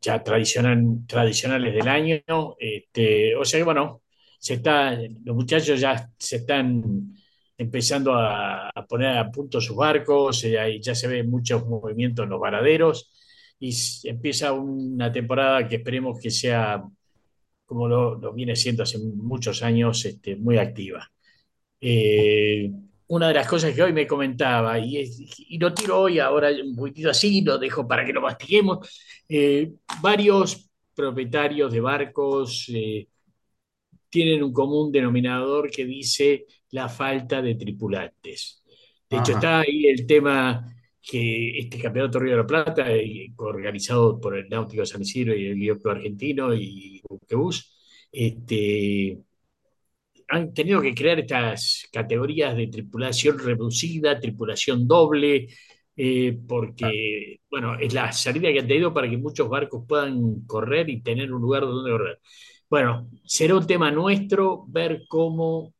ya tradicional, tradicionales del año. Este, o sea que, bueno, se está, los muchachos ya se están empezando a, poner a punto sus barcos, eh, ya se ven muchos movimientos en los varaderos y empieza una temporada que esperemos que sea, como lo, viene siendo hace muchos años, este, muy activa. Eh, una de las cosas que hoy me comentaba, y, y lo tiro hoy ahora un poquitito así, lo dejo para que lo mastiguemos, eh, varios propietarios de barcos, tienen un común denominador que dice la falta de tripulantes. De hecho, está ahí el tema que este campeonato Río de la Plata, eh, organizado por el Náutico San Isidro y el Guión Argentino y Buquebus, este, han tenido que crear estas categorías de tripulación reducida, tripulación doble, eh, porque, bueno, es la salida que han tenido para que muchos barcos puedan correr y tener un lugar donde correr. Bueno, será un tema nuestro ver cómo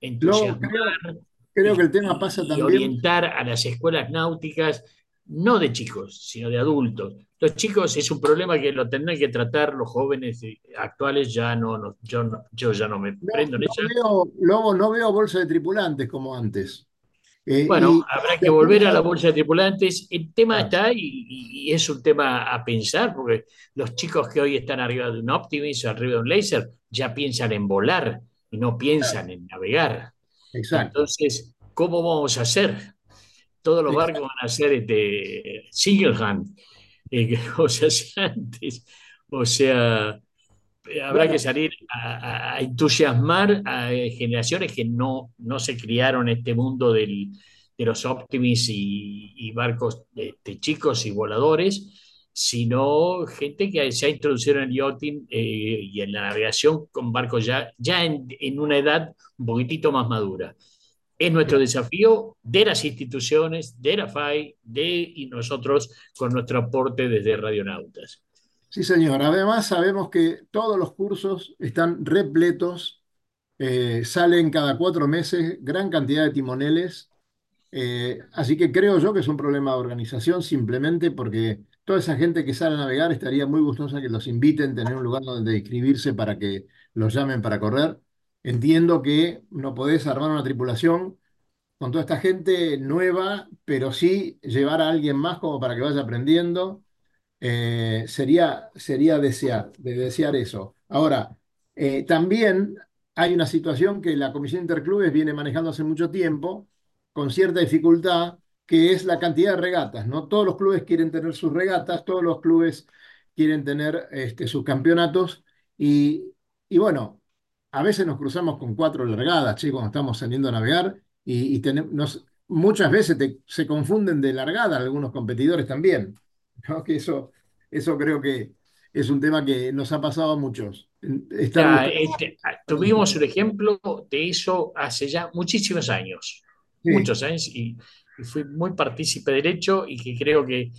entusiasmar creo, que el tema pasa y también. orientar a las escuelas náuticas, no de chicos, sino de adultos. Los chicos es un problema que lo tendrán que tratar los jóvenes actuales, ya no, no, yo, yo ya no me prendo en eso. Veo, Lobo, no veo bolsa de tripulantes como antes. Eh, bueno, habrá que volver a la bolsa de tripulantes. El tema está y, es un tema a pensar, porque los chicos que hoy están arriba de un Optimus o arriba de un Laser ya piensan en volar y no piensan en navegar. Exacto. Entonces, ¿cómo vamos a hacer? Todos los barcos van a ser este, single hand, eh, o sea, antes. O sea, habrá que salir a, entusiasmar a generaciones que no, no se criaron en este mundo del, de los Optimis y, barcos este, chicos y voladores, sino gente que se ha introducido en el yachting eh, y en la navegación con barcos ya, ya en, en, una edad un poquitito más madura. Es nuestro desafío de las instituciones, de la FAI, de y nosotros con nuestro aporte desde Radionautas. Sí, señor. Además, sabemos que todos los cursos están repletos, eh, salen cada cuatro meses gran cantidad de timoneles, eh, así que creo yo que es un problema de organización simplemente porque toda esa gente que sale a navegar estaría muy gustosa que los inviten, tener un lugar donde inscribirse para que los llamen para correr. Entiendo que no podés armar una tripulación con toda esta gente nueva, pero sí llevar a alguien más como para que vaya aprendiendo. Eh, sería, sería desear, de desear eso. Ahora, eh, también hay una situación que la Comisión Interclubes viene manejando hace mucho tiempo, con cierta dificultad, que es la cantidad de regatas. No todos los clubes quieren tener sus regatas, todos los clubes quieren tener este, sus campeonatos. Y, y bueno, a veces nos cruzamos con cuatro largadas, che, cuando estamos saliendo a navegar, y, y tenemos, muchas veces te- se confunden de largada algunos competidores también. ¿no? Que eso, eso creo que es un tema que nos ha pasado a muchos. Estar Ya, buscando- este, ah, tuvimos un ejemplo de eso hace ya muchísimos años, Sí. muchos años, y, y fui muy partícipe del hecho y que creo que,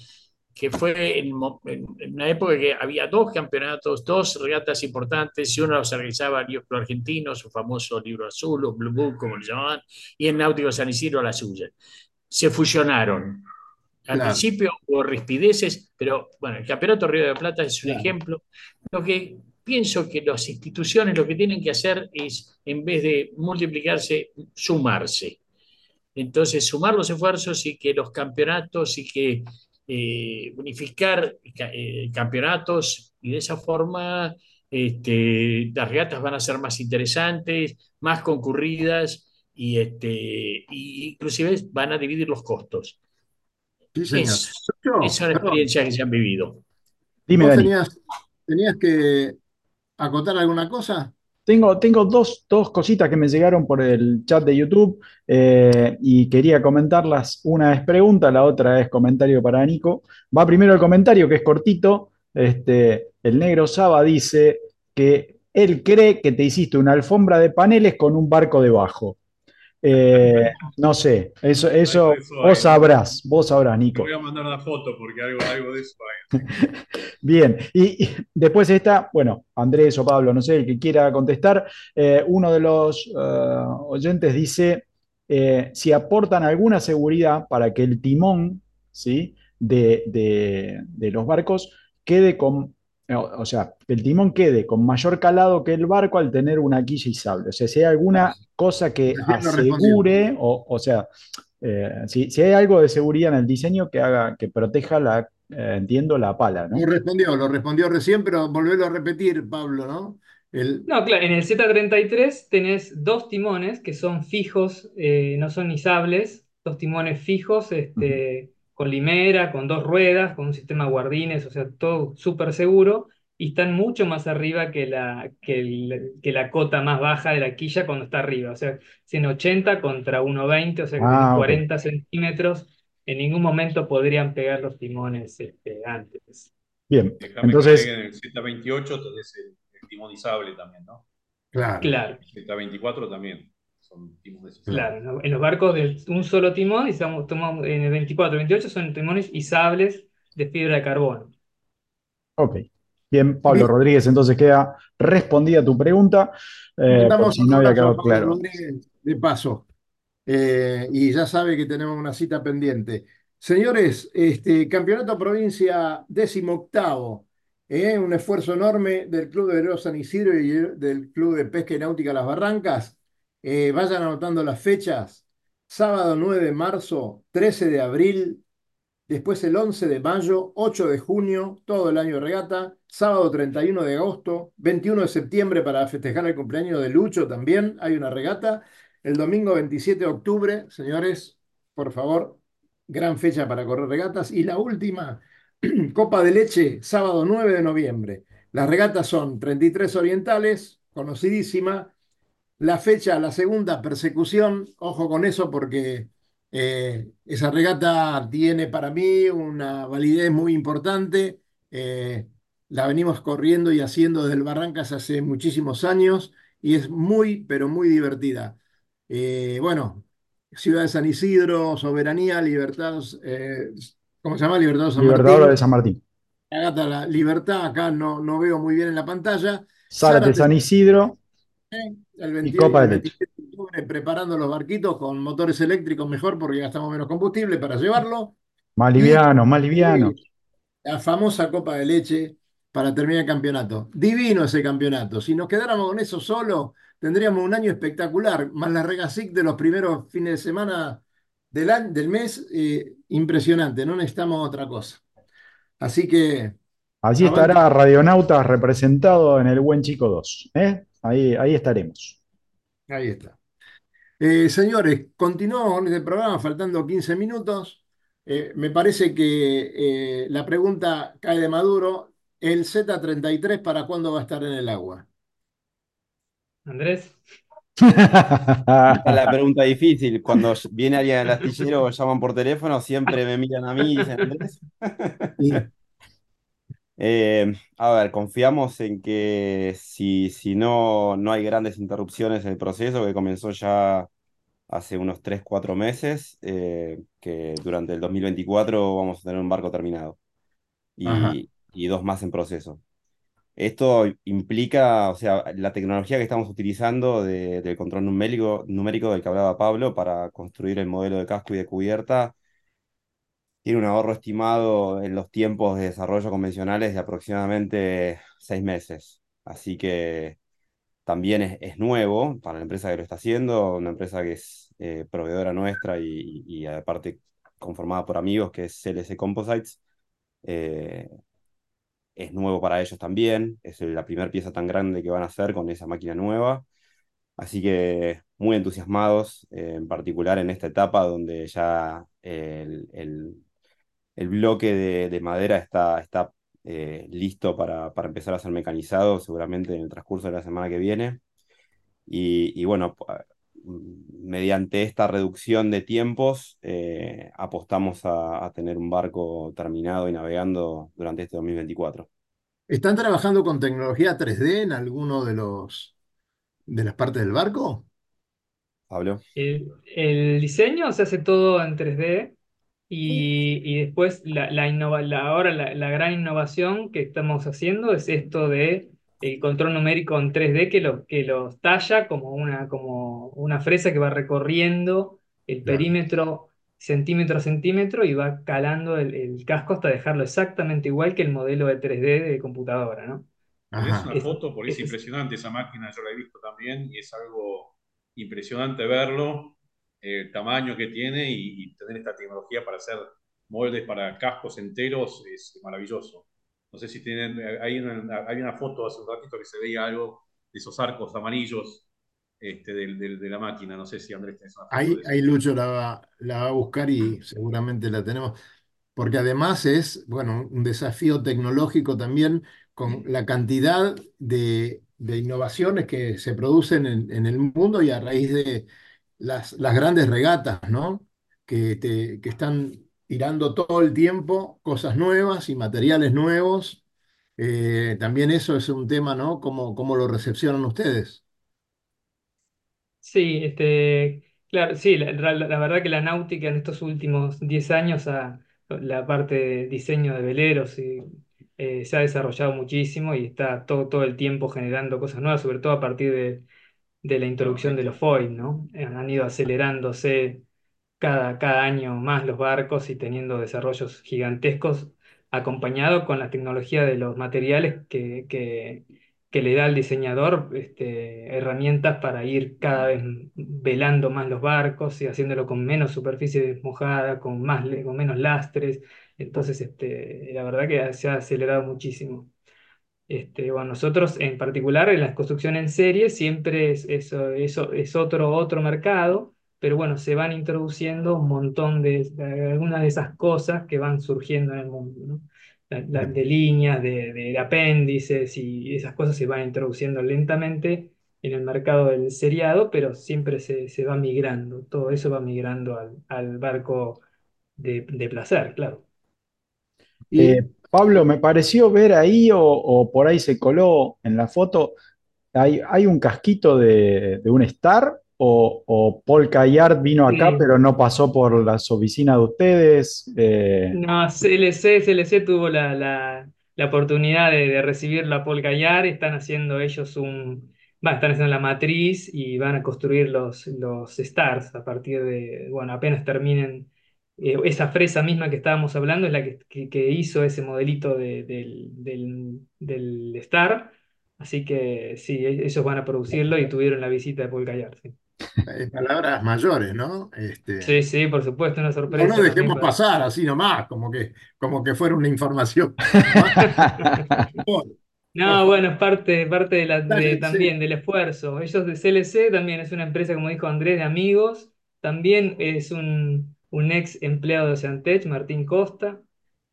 que fue en, en- en una época que había dos campeonatos, dos regatas importantes, y uno los organizaba el Club Argentino, su famoso libro azul, o Blue Book, como le llamaban, y en Náutico San Isidro la suya. Se fusionaron. Al Claro. principio hubo rispideces, pero bueno, el Campeonato Río de la Plata es un Claro. ejemplo. Lo que pienso que las instituciones lo que tienen que hacer es, en vez de multiplicarse, sumarse. Entonces, sumar los esfuerzos y que los campeonatos y que eh, unificar ca- eh, campeonatos y de esa forma este, las regatas van a ser más interesantes, más concurridas y, este, y inclusive van a dividir los costos. Sí, señor. Es, Yo, es una perdón, experiencia que se han vivido. Dime, ¿vos Dani. tenías, tenías que acotar alguna cosa? Tengo, tengo dos, dos cositas que me llegaron por el chat de YouTube eh, y quería comentarlas. Una es pregunta, la otra es comentario para Nico. Va primero el comentario, que es cortito. Este, el negro Saba dice que él cree que te hiciste una alfombra de paneles con un barco debajo. Eh, no sé, eso, eso vos sabrás, vos sabrás, Te Nico. voy a mandar una foto porque algo, algo de eso hay. Bien, y, y después está, bueno, Andrés o Pablo, no sé, el que quiera contestar, eh, uno de los eh, oyentes dice eh, si aportan alguna seguridad para que el timón, ¿sí? de, de- de los barcos quede con, o, o sea, que el timón quede con mayor calado que el barco al tener una quilla y sable. O sea, si hay alguna cosa que asegure, o, o sea, eh, si, si hay algo de seguridad en el diseño que haga, que proteja la, eh, entiendo, la pala, ¿no? Lo respondió, lo respondió recién, pero volverlo a repetir, Pablo, ¿no? El, No, claro, en el Z33 tenés dos timones que son fijos, eh, no son izables, dos timones fijos, este, con limera, con dos ruedas, con un sistema guardines, o sea, todo súper seguro, y están mucho más arriba que la, que el- que la cota más baja de la quilla cuando está arriba, o sea, 180 contra 120, o sea Ah, tenés ok. 40 centímetros, en ningún momento podrían pegar los timones este, antes. Bien, Déjame entonces, que en el Z28 tenés el, el timonizable también, ¿no? claro. Claro. El Z24 también son Claro, en lo- en los barcos de un solo timón, y estamos, tomamos, en el 24, 28 son timones izables de fibra de carbono. ok. Bien, Pablo. Rodríguez, entonces queda respondida tu pregunta, eh, si no había quedado claro. Rodríguez de paso. Eh, y ya sabe que tenemos una cita pendiente. Señores, este Campeonato Provincia octavo, eh, un esfuerzo enorme del Club de Velero San Isidro y del Club de Pesca y Náutica Las Barrancas. Eh, vayan anotando las fechas. Sábado 9 de marzo, 13 de abril, después el 11 de mayo, 8 de junio, todo el año de regata, sábado 31 de agosto, 21 de septiembre para festejar el cumpleaños de Lucho también hay una regata, el domingo 27 de octubre, señores, por favor, gran fecha para correr regatas, y la última, Copa de Leche, sábado 9 de noviembre. Las regatas son 33 orientales, conocidísima, la fecha, la segunda persecución, ojo con eso porque eh, esa regata tiene para mí una validez muy importante. eh, la venimos corriendo y haciendo desde el Barrancas hace muchísimos años y es muy, pero muy divertida. Eh, bueno, Ciudad de San Isidro, Soberanía, Libertad, ¿cómo se llama? Libertad de San Libertadora de Martín. San Martín. Agata la Libertad, acá no, no veo muy bien en la pantalla. Zárate San Isidro El y 28 Copa el de Leche. 27 de octubre preparando los barquitos con motores eléctricos mejor porque gastamos menos combustible para llevarlo. Más liviano, más liviano. la famosa copa de leche para terminar el campeonato. Divino ese campeonato. Si nos quedáramos con eso solo, tendríamos un año espectacular, más la Regasic de los primeros fines de semana del, año, del mes, eh, impresionante, no necesitamos otra cosa. Así que... Allí estará Radionautas representado en el Buen Chico 2. ¿eh? Ahí, ahí estaremos. Ahí está. Eh, señores, continuamos con este programa, faltando 15 minutos. Eh, me parece que eh, la pregunta cae de Maduro. ¿El Z33 para cuándo va a estar en el agua? Andrés. la pregunta difícil. Cuando viene alguien al astillero o llaman por teléfono, siempre me miran a mí y dicen, Andrés. Eh, a ver, confiamos en que si, si no, no hay grandes interrupciones en el proceso, que comenzó ya hace unos 3, 4 meses, eh, que durante el 2024 vamos a tener un barco terminado y, y, dos más en proceso. Esto implica, o sea, la tecnología que estamos utilizando de, del control numérico, numérico del que hablaba Pablo para construir el modelo de casco y de cubierta tiene un ahorro estimado en los tiempos de desarrollo convencionales de aproximadamente seis meses. Así que también es, nuevo para la empresa que lo está haciendo, una empresa que es eh, proveedora nuestra y, aparte conformada por amigos, que es CLC Composites. Eh, es nuevo para ellos también, es la primera pieza tan grande que van a hacer con esa máquina nueva. Así que muy entusiasmados, eh, en particular en esta etapa donde ya el, el bloque de, madera está, está eh, listo para, para, empezar a ser mecanizado seguramente en el transcurso de la semana que viene. Y, bueno, mm, mediante esta reducción de tiempos, eh, apostamos a, tener un barco terminado y navegando durante este 2024. ¿Están trabajando con tecnología 3D en alguno de los de las partes del barco? Pablo. El, el diseño se hace todo en 3D. Y, después la, la, ahora la, gran innovación que estamos haciendo es esto de el control numérico en 3D que, lo, que los talla como una, como una fresa que va recorriendo el perímetro centímetro a centímetro y va calando el, casco hasta dejarlo exactamente igual que el modelo de 3D de computadora, ¿no? Es una foto, por eso es impresionante esa máquina, yo la he visto también y es algo impresionante verlo el tamaño que tiene y, tener esta tecnología para hacer moldes para cascos enteros es maravilloso. No sé si tienen, hay una, hay una foto hace un ratito que se veía algo de esos arcos amarillos este, de, la máquina. No sé si Andrés tiene una foto. Ahí, ahí Lucho la va, la va a buscar y seguramente la tenemos. Porque además es, bueno, un desafío tecnológico también con la cantidad de, de innovaciones que se producen en, en, el mundo y a raíz de, las, las grandes regatas, ¿no? Que, te, que están tirando todo el tiempo cosas nuevas y materiales nuevos. Eh, también eso es un tema, ¿no? ¿Cómo, cómo lo recepcionan ustedes? Sí, este, claro, sí, la, verdad que la náutica en estos últimos 10 años, a la parte de diseño de veleros eh, se ha desarrollado muchísimo y está todo, todo el tiempo generando cosas nuevas, sobre todo a partir de, de la introducción de los foils, ¿no? Han ido acelerándose cada, cada año más los barcos y teniendo desarrollos gigantescos, acompañado con la tecnología de los materiales que, que, que le da al diseñador este, herramientas para ir cada vez velando más los barcos y haciéndolo con menos superficie mojada, con, más, con menos lastres. Entonces, este, la verdad que se ha acelerado muchísimo. Este, bueno, nosotros en particular en la construcción en serie siempre es, eso, eso es otro, otro mercado, pero bueno, se van introduciendo un montón de, algunas de esas cosas que van surgiendo en el mundo, ¿no? de líneas, de, apéndices y esas cosas se van introduciendo lentamente en el mercado del seriado, pero siempre se, se va migrando, todo eso va migrando al, al barco de, de placer, claro. Y Pablo, me pareció ver ahí, o, por ahí se coló en la foto, hay, hay un casquito de, un Star, o, Paul Cayard vino acá, pero no pasó por las oficinas de ustedes. Eh, no, CLC, CLC tuvo la, oportunidad de, recibir la Paul Cayard, están haciendo ellos un, van, están haciendo la matriz y van a construir los, los Stars a partir de, bueno, apenas terminen eh, esa fresa misma que estábamos hablando es la que, que- que hizo ese modelito de- del, del, del Star. Así que sí, e- ellos van a producirlo y tuvieron la visita de Paul Gallard. Sí, Eh, palabras mayores, ¿no? Este, sí, sí, por supuesto, una no sorpresa también dejemos para... pasar así nomás, como que, como que fuera una información. No, bueno, es parte, parte de la, de, Dale, también del esfuerzo. Ellos de CLC también es una empresa, como dijo Andrés, de amigos. También es un, un ex empleado de Santech, Martín Costa.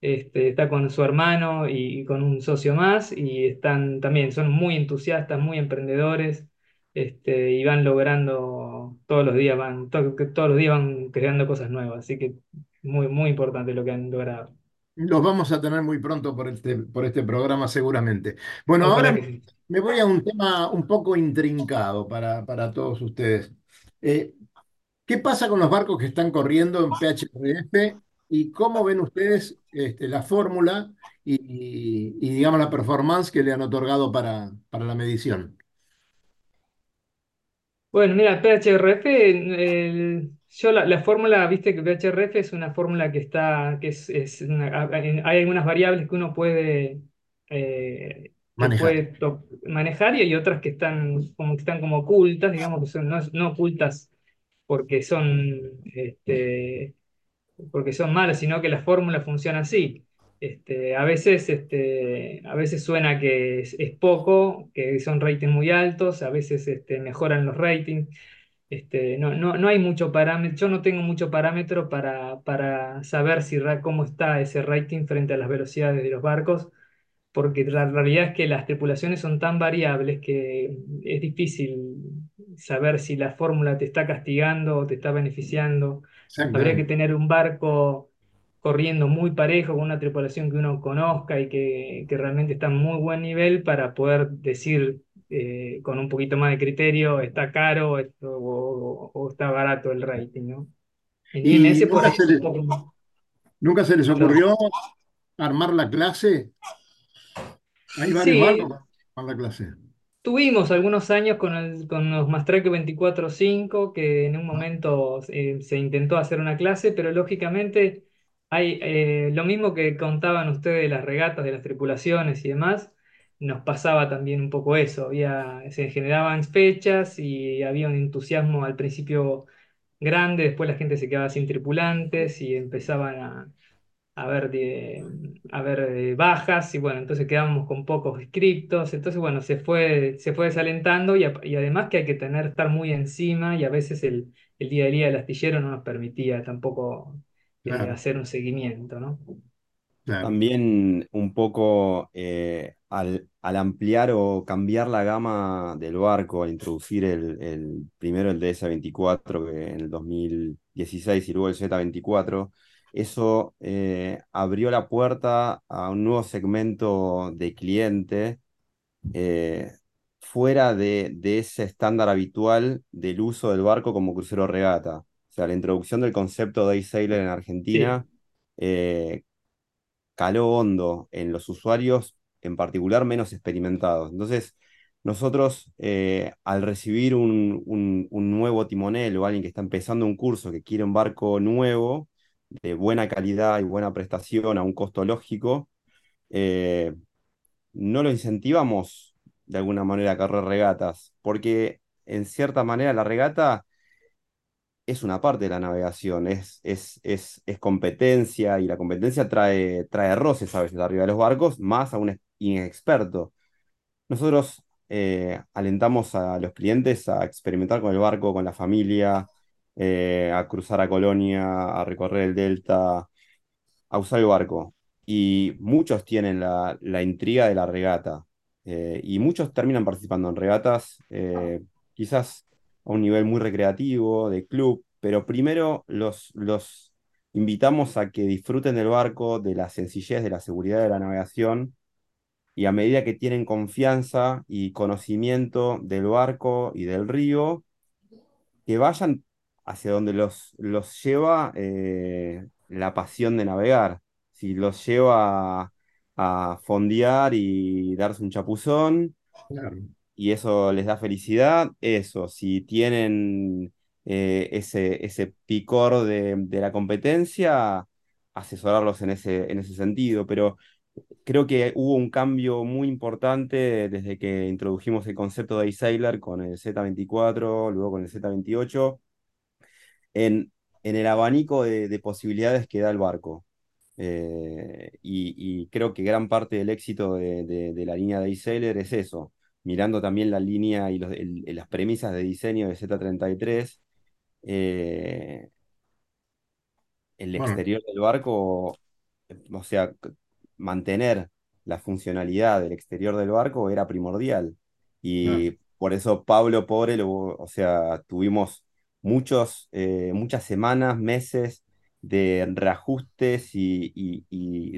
Este, está con su hermano y, con un socio más y están también, son muy entusiastas, muy emprendedores. Este, y van logrando, todos los días van, to- todos los días van creando cosas nuevas. Así que muy, muy importante lo que han logrado. Los vamos a tener muy pronto por este, por este programa seguramente. Bueno, Ojalá ahora sí. me voy a un tema un poco intrincado para, para todos ustedes. Eh, ¿qué pasa con los barcos que están corriendo en PHRF y cómo ven ustedes este, la fórmula y, y, y, digamos la performance que le han otorgado para, para la medición? Bueno, mira, PHRF, el- yo la, la fórmula, viste que PHRF es una fórmula que está, que es, es una- hay algunas variables que uno puede, eh, que Manejar. puede to- manejar y hay otras que están como, que están como ocultas, digamos que son no, no ocultas porque son, este, porque son malas, sino que la fórmula funciona así. Este, a veces, este, a veces suena que es, es poco, que son ratings muy altos, a veces este, mejoran los ratings. Este, no, no, no hay mucho parámetro, yo no tengo mucho parámetro para, para saber si, cómo está ese rating frente a las velocidades de los barcos, porque la realidad es que las tripulaciones son tan variables que es difícil saber si la fórmula te está castigando o te está beneficiando. Habría que tener un barco corriendo muy parejo, con una tripulación que uno conozca y que, que realmente está en muy buen nivel para poder decir eh, con un poquito más de criterio, está caro o, o está barato el rating, ¿no? En ¿Y IMS por nunca ahí se les, poco nunca se les ocurrió armar la clase? Hay varios barcos Sí, con la clase. Tuvimos algunos años con, el- con los Mastrake 24-5 que en un momento eh, se intentó hacer una clase, pero lógicamente hay eh, lo mismo que contaban ustedes de las regatas, de las tripulaciones y demás, nos pasaba también un poco eso. Había, se generaban fechas y había un entusiasmo al principio grande, después la gente se quedaba sin tripulantes y empezaban a a ver, de, a ver eh, bajas y bueno, entonces quedamos con pocos inscriptos, entonces bueno, se fue, se fue desalentando y, a- y además que hay que tener, estar muy encima y a veces el, el día a día del astillero no nos permitía tampoco eh, Claro, hacer un seguimiento, ¿no? claro. También un poco eh, al, al ampliar o cambiar la gama del barco, al introducir el, el- primero el DS-24 que en el 2016 y luego el Z-24, eso eh, abrió la puerta a un nuevo segmento de cliente eh, fuera de, de ese estándar habitual del uso del barco como crucero regata. O sea, la introducción del concepto Day Sailor en Argentina Sí, eh, caló hondo en los usuarios, en particular menos experimentados. Entonces, nosotros, eh, al recibir un, un- un nuevo timonel o alguien que está empezando un curso que quiere un barco nuevo, de buena calidad y buena prestación a un costo lógico, eh, no lo incentivamos de alguna manera a correr regatas, porque en cierta manera la regata es una parte de la navegación, es, es, es, es competencia y la competencia trae, trae roces a veces arriba de los barcos, más a un inexperto. Nosotros eh, alentamos a los clientes a experimentar con el barco, con la familia, eh, a cruzar a Colonia, a recorrer el delta, a usar el barco. Y muchos tienen la, intriga de la regata. eh, y muchos terminan participando en regatas, eh, quizás a un nivel muy recreativo, de club, pero primero los, los invitamos a que disfruten del barco, de la sencillez, de la seguridad de la navegación, y a medida que tienen confianza y conocimiento del barco y del río, que vayan hacia donde los, los lleva eh, la pasión de navegar. Si los lleva a, a fondear y darse un chapuzón Claro. y eso les da felicidad, eso. Si tienen eh, ese, ese picor de, de la competencia, asesorarlos en ese, en ese sentido. Pero creo que hubo un cambio muy importante desde que introdujimos el concepto de sailor con el Z24, luego con el Z28, en, en el abanico de, de posibilidades que da el barco. Eh, y, y, creo que gran parte del éxito de, de, de la línea de sailor es eso, mirando también la línea y los, el, las premisas de diseño de Z33. Eh, el Bueno, exterior del barco, o sea, mantener la funcionalidad del exterior del barco era primordial. no. Y por eso Pablo, pobre, lo- o sea, tuvimos muchos, eh, muchas semanas, meses de reajustes y,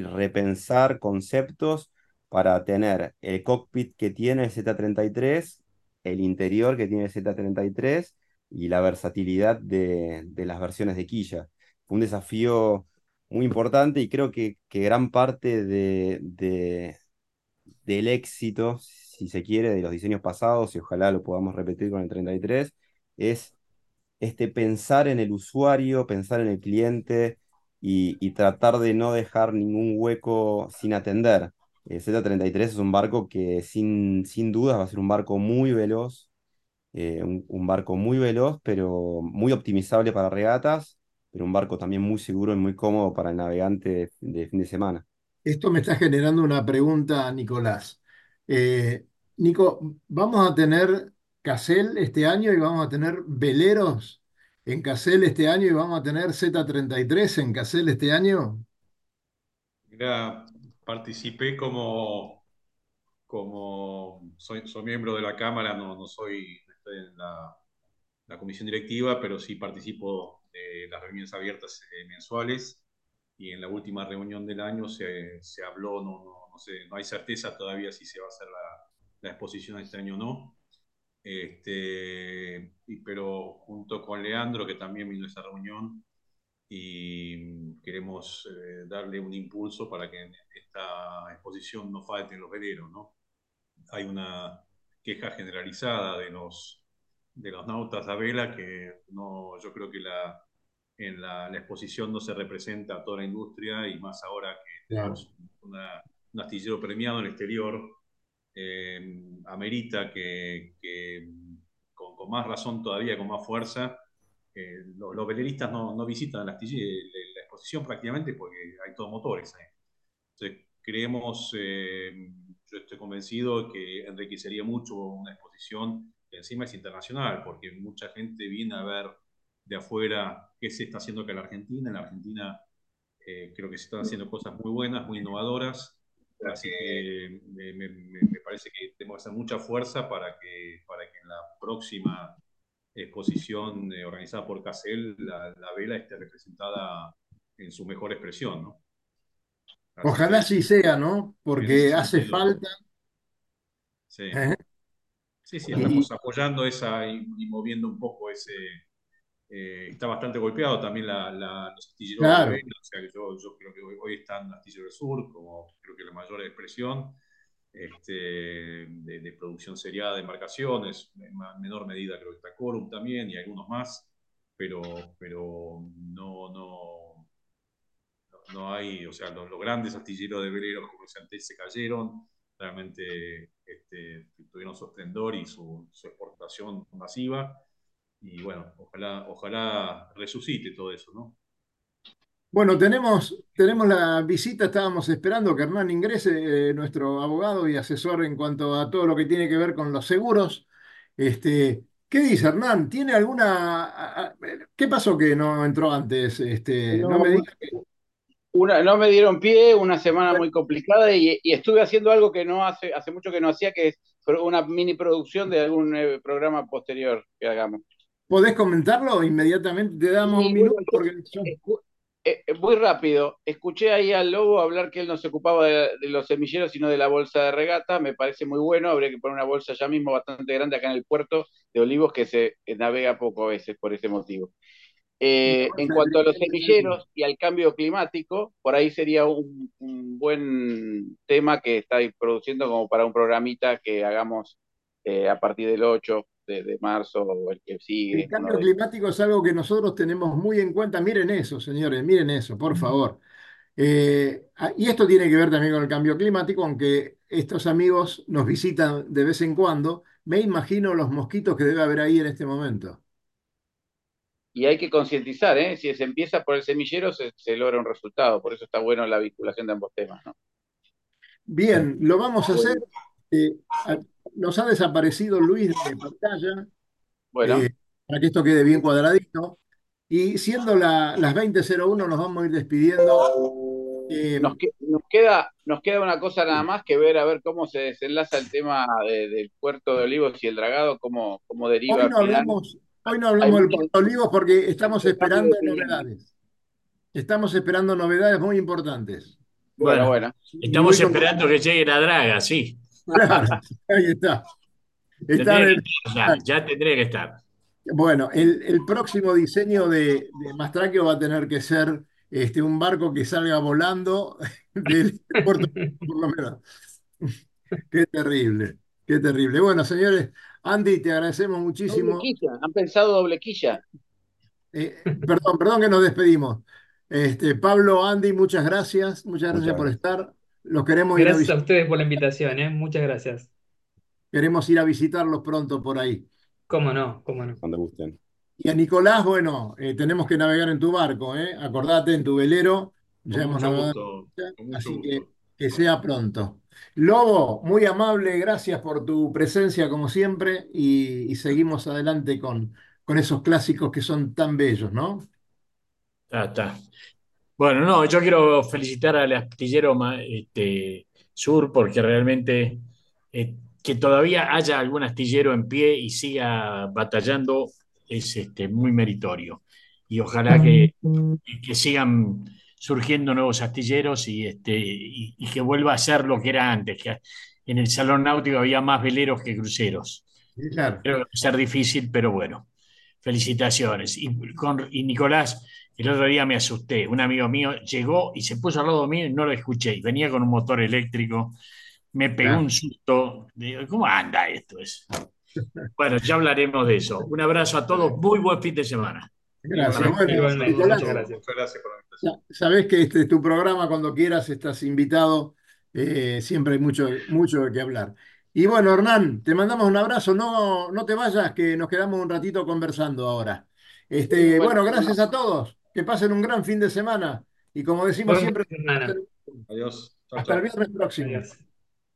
repensar conceptos para tener el cockpit que tiene el Z33, el interior que tiene el Z33 y la versatilidad de, las versiones de quilla. Fue un desafío muy importante y creo que, gran parte de, de- del éxito, si se quiere, de los diseños pasados, y ojalá lo podamos repetir con el 33, es este pensar en el usuario, pensar en el cliente y, y tratar de no dejar ningún hueco sin atender. El Z33 es un barco que sin, sin dudas va a ser un barco muy veloz, eh, un, barco muy veloz, pero muy optimizable para regatas, pero un barco también muy seguro y muy cómodo para el navegante de, de fin de semana. Esto me está generando una pregunta, Nicolás. Eh, Nico, ¿vamos a tener Casel este año y vamos a tener veleros en Casel este año y vamos a tener Z33 en Casel este año? Mira, participé como, como soy, soy miembro de la Cámara, no, no soy, estoy en la, la comisión directiva, pero sí participo de las reuniones abiertas eh, mensuales y en la última reunión del año se, se habló, no, no, no, sé, no hay certeza todavía si se va a hacer la, la exposición este año o no. Este, y, pero junto con Leandro, que también vino a esa reunión, y queremos eh, darle un impulso para que en esta exposición no falten los veleros, ¿no? Hay una queja generalizada de los, de los nautas a vela que no, yo creo que la, en la, la, exposición no se representa a toda la industria y más ahora que Claro. tenemos una, un astillero premiado en el exterior, eh, amerita que, con, más razón todavía, con más fuerza, eh, los, los, veleristas no, visitan la, astillero, la, exposición prácticamente porque hay todos motores ahí. Entonces, creemos, eh, yo estoy convencido que enriquecería mucho una exposición que encima es internacional, porque mucha gente viene a ver de afuera qué se está haciendo acá en la Argentina. En la Argentina eh, creo que se están haciendo cosas muy buenas, muy innovadoras. Así que me, me, me, parece que tenemos que hacer mucha fuerza para que, para que en la próxima exposición eh, organizada por CACEL la, la, vela esté representada en su mejor expresión. ¿no? Así Ojalá sí sea, ¿no? Porque hace sentido, falta. Sí. ¿Eh? sí, sí, estamos apoyando esa y, y moviendo un poco ese, eh, está bastante golpeado también la, la, los astilleros claro. de o sea que yo, yo, creo que hoy, hoy están Astillero del Sur como creo que la mayor expresión este, de, de, producción seriada de embarcaciones, en menor medida creo que está Corum también y algunos más, pero, pero no, no, no hay, o sea, los, los grandes astilleros de veleros como los antes se cayeron, realmente este, tuvieron su esplendor y su, su exportación masiva y bueno, ojalá, ojalá resucite todo eso, ¿no? Bueno, tenemos, tenemos la visita, estábamos esperando que Hernán ingrese, eh, nuestro abogado y asesor en cuanto a todo lo que tiene que ver con los seguros. Este, ¿Qué dice Hernán? ¿Tiene alguna... ¿Qué pasó que no entró antes? Este, no, no me que... Una, no me dieron pie, una semana muy complicada y, y, estuve haciendo algo que no hace, hace mucho que no hacía, que es una mini producción de algún eh, programa posterior que hagamos. ¿Podés comentarlo? Inmediatamente te damos un minuto. Porque yo... eh, muy rápido, escuché ahí al Lobo hablar que él no se ocupaba de, de, los semilleros, sino de la bolsa de regata, me parece muy bueno, habría que poner una bolsa ya mismo bastante grande acá en el puerto de Olivos, que se navega poco a veces por ese motivo. Eh, en cuanto a los semilleros y al cambio climático, por ahí sería un, un buen tema que estáis produciendo como para un programita que hagamos eh, a partir del 8 de, de marzo o el que sigue. El cambio climático es algo que nosotros tenemos muy en cuenta. Miren eso, señores, miren eso, por favor. Eh, ah, y esto tiene que ver también con el cambio climático, aunque estos amigos nos visitan de vez en cuando. Me imagino los mosquitos que debe haber ahí en este momento. Y hay que concientizar, ¿eh? Si se empieza por el semillero, se, se logra un resultado. Por eso está bueno la vinculación de ambos temas, ¿no? Bien, lo vamos a hacer. Eh, nos ha desaparecido Luis de pantalla, Bueno, eh, para que esto quede bien cuadradito. Y siendo la- las 20.01, nos vamos a ir despidiendo. Eh, nos, que- nos queda, nos queda una cosa nada más que ver a ver cómo se desenlaza el tema de- del puerto de Olivos y el dragado, cómo, cómo deriva hoy no hablamos, hoy no hablamos Hay del Puerto Olivos porque estamos esperando de novedades. Estamos esperando novedades muy importantes. Bueno, Bueno, bueno. estamos con- esperando que llegue la draga, sí. Claro, ahí está. Está Tendría en que el- estar ya, ya tendría que estar. Bueno, el, el próximo diseño de, de Mastraquio va a tener que ser este, un barco que salga volando del puerto, por lo menos. Qué terrible, qué terrible. Bueno, señores, Andy, te agradecemos Doble muchísimo. quilla, han pensado doble quilla. Eh, perdón, perdón que nos despedimos. Este, Pablo, Andy, muchas gracias. Muchas gracias Muchas por estar. Los queremos ir a, Gracias a ustedes por la invitación, ¿eh? Muchas gracias. queremos ir a visitarlos pronto por ahí. Cómo no, cómo no. Cuando gusten. Y a Nicolás, bueno, eh, tenemos que navegar en tu barco, ¿eh? Acordate, en tu velero. Ya hemos navegado, así que que sea pronto. Lobo, muy amable, gracias por tu presencia como siempre y, y seguimos adelante con, con esos clásicos que son tan bellos, ¿no? Ya está. Bueno, no, yo quiero felicitar al astillero este, Sur porque realmente eh, que todavía haya algún astillero en pie y siga batallando es este, muy meritorio. Y ojalá que, que sigan surgiendo nuevos astilleros y, este, y, y que vuelva a ser lo que era antes, que en el Salón Náutico había más veleros que cruceros. Claro. Creo que va a ser difícil, pero bueno, felicitaciones. Y, con, y Nicolás, el otro día me asusté. Un amigo mío llegó y se puso al lado mío y no lo escuché. Y venía con un motor eléctrico. Me pegó Claro. un susto. Digo, ¿cómo anda esto? Es? Bueno, ya hablaremos de eso. Un abrazo a todos. Muy buen fin de semana. Gracias. Bueno, Nicolás, muchas gracias. Muchas gracias por la invitación. sa- sabés que este es tu programa, cuando quieras estás invitado. Eh, siempre hay mucho, mucho de qué hablar. Y bueno, Hernán, te mandamos un abrazo. No, no te vayas, que nos quedamos un ratito conversando ahora. Este, Bueno, bueno, gracias a todos. Que pasen un gran fin de semana. Y como decimos siempre, semana. Adiós. Chau, hasta el viernes próximo. Adiós.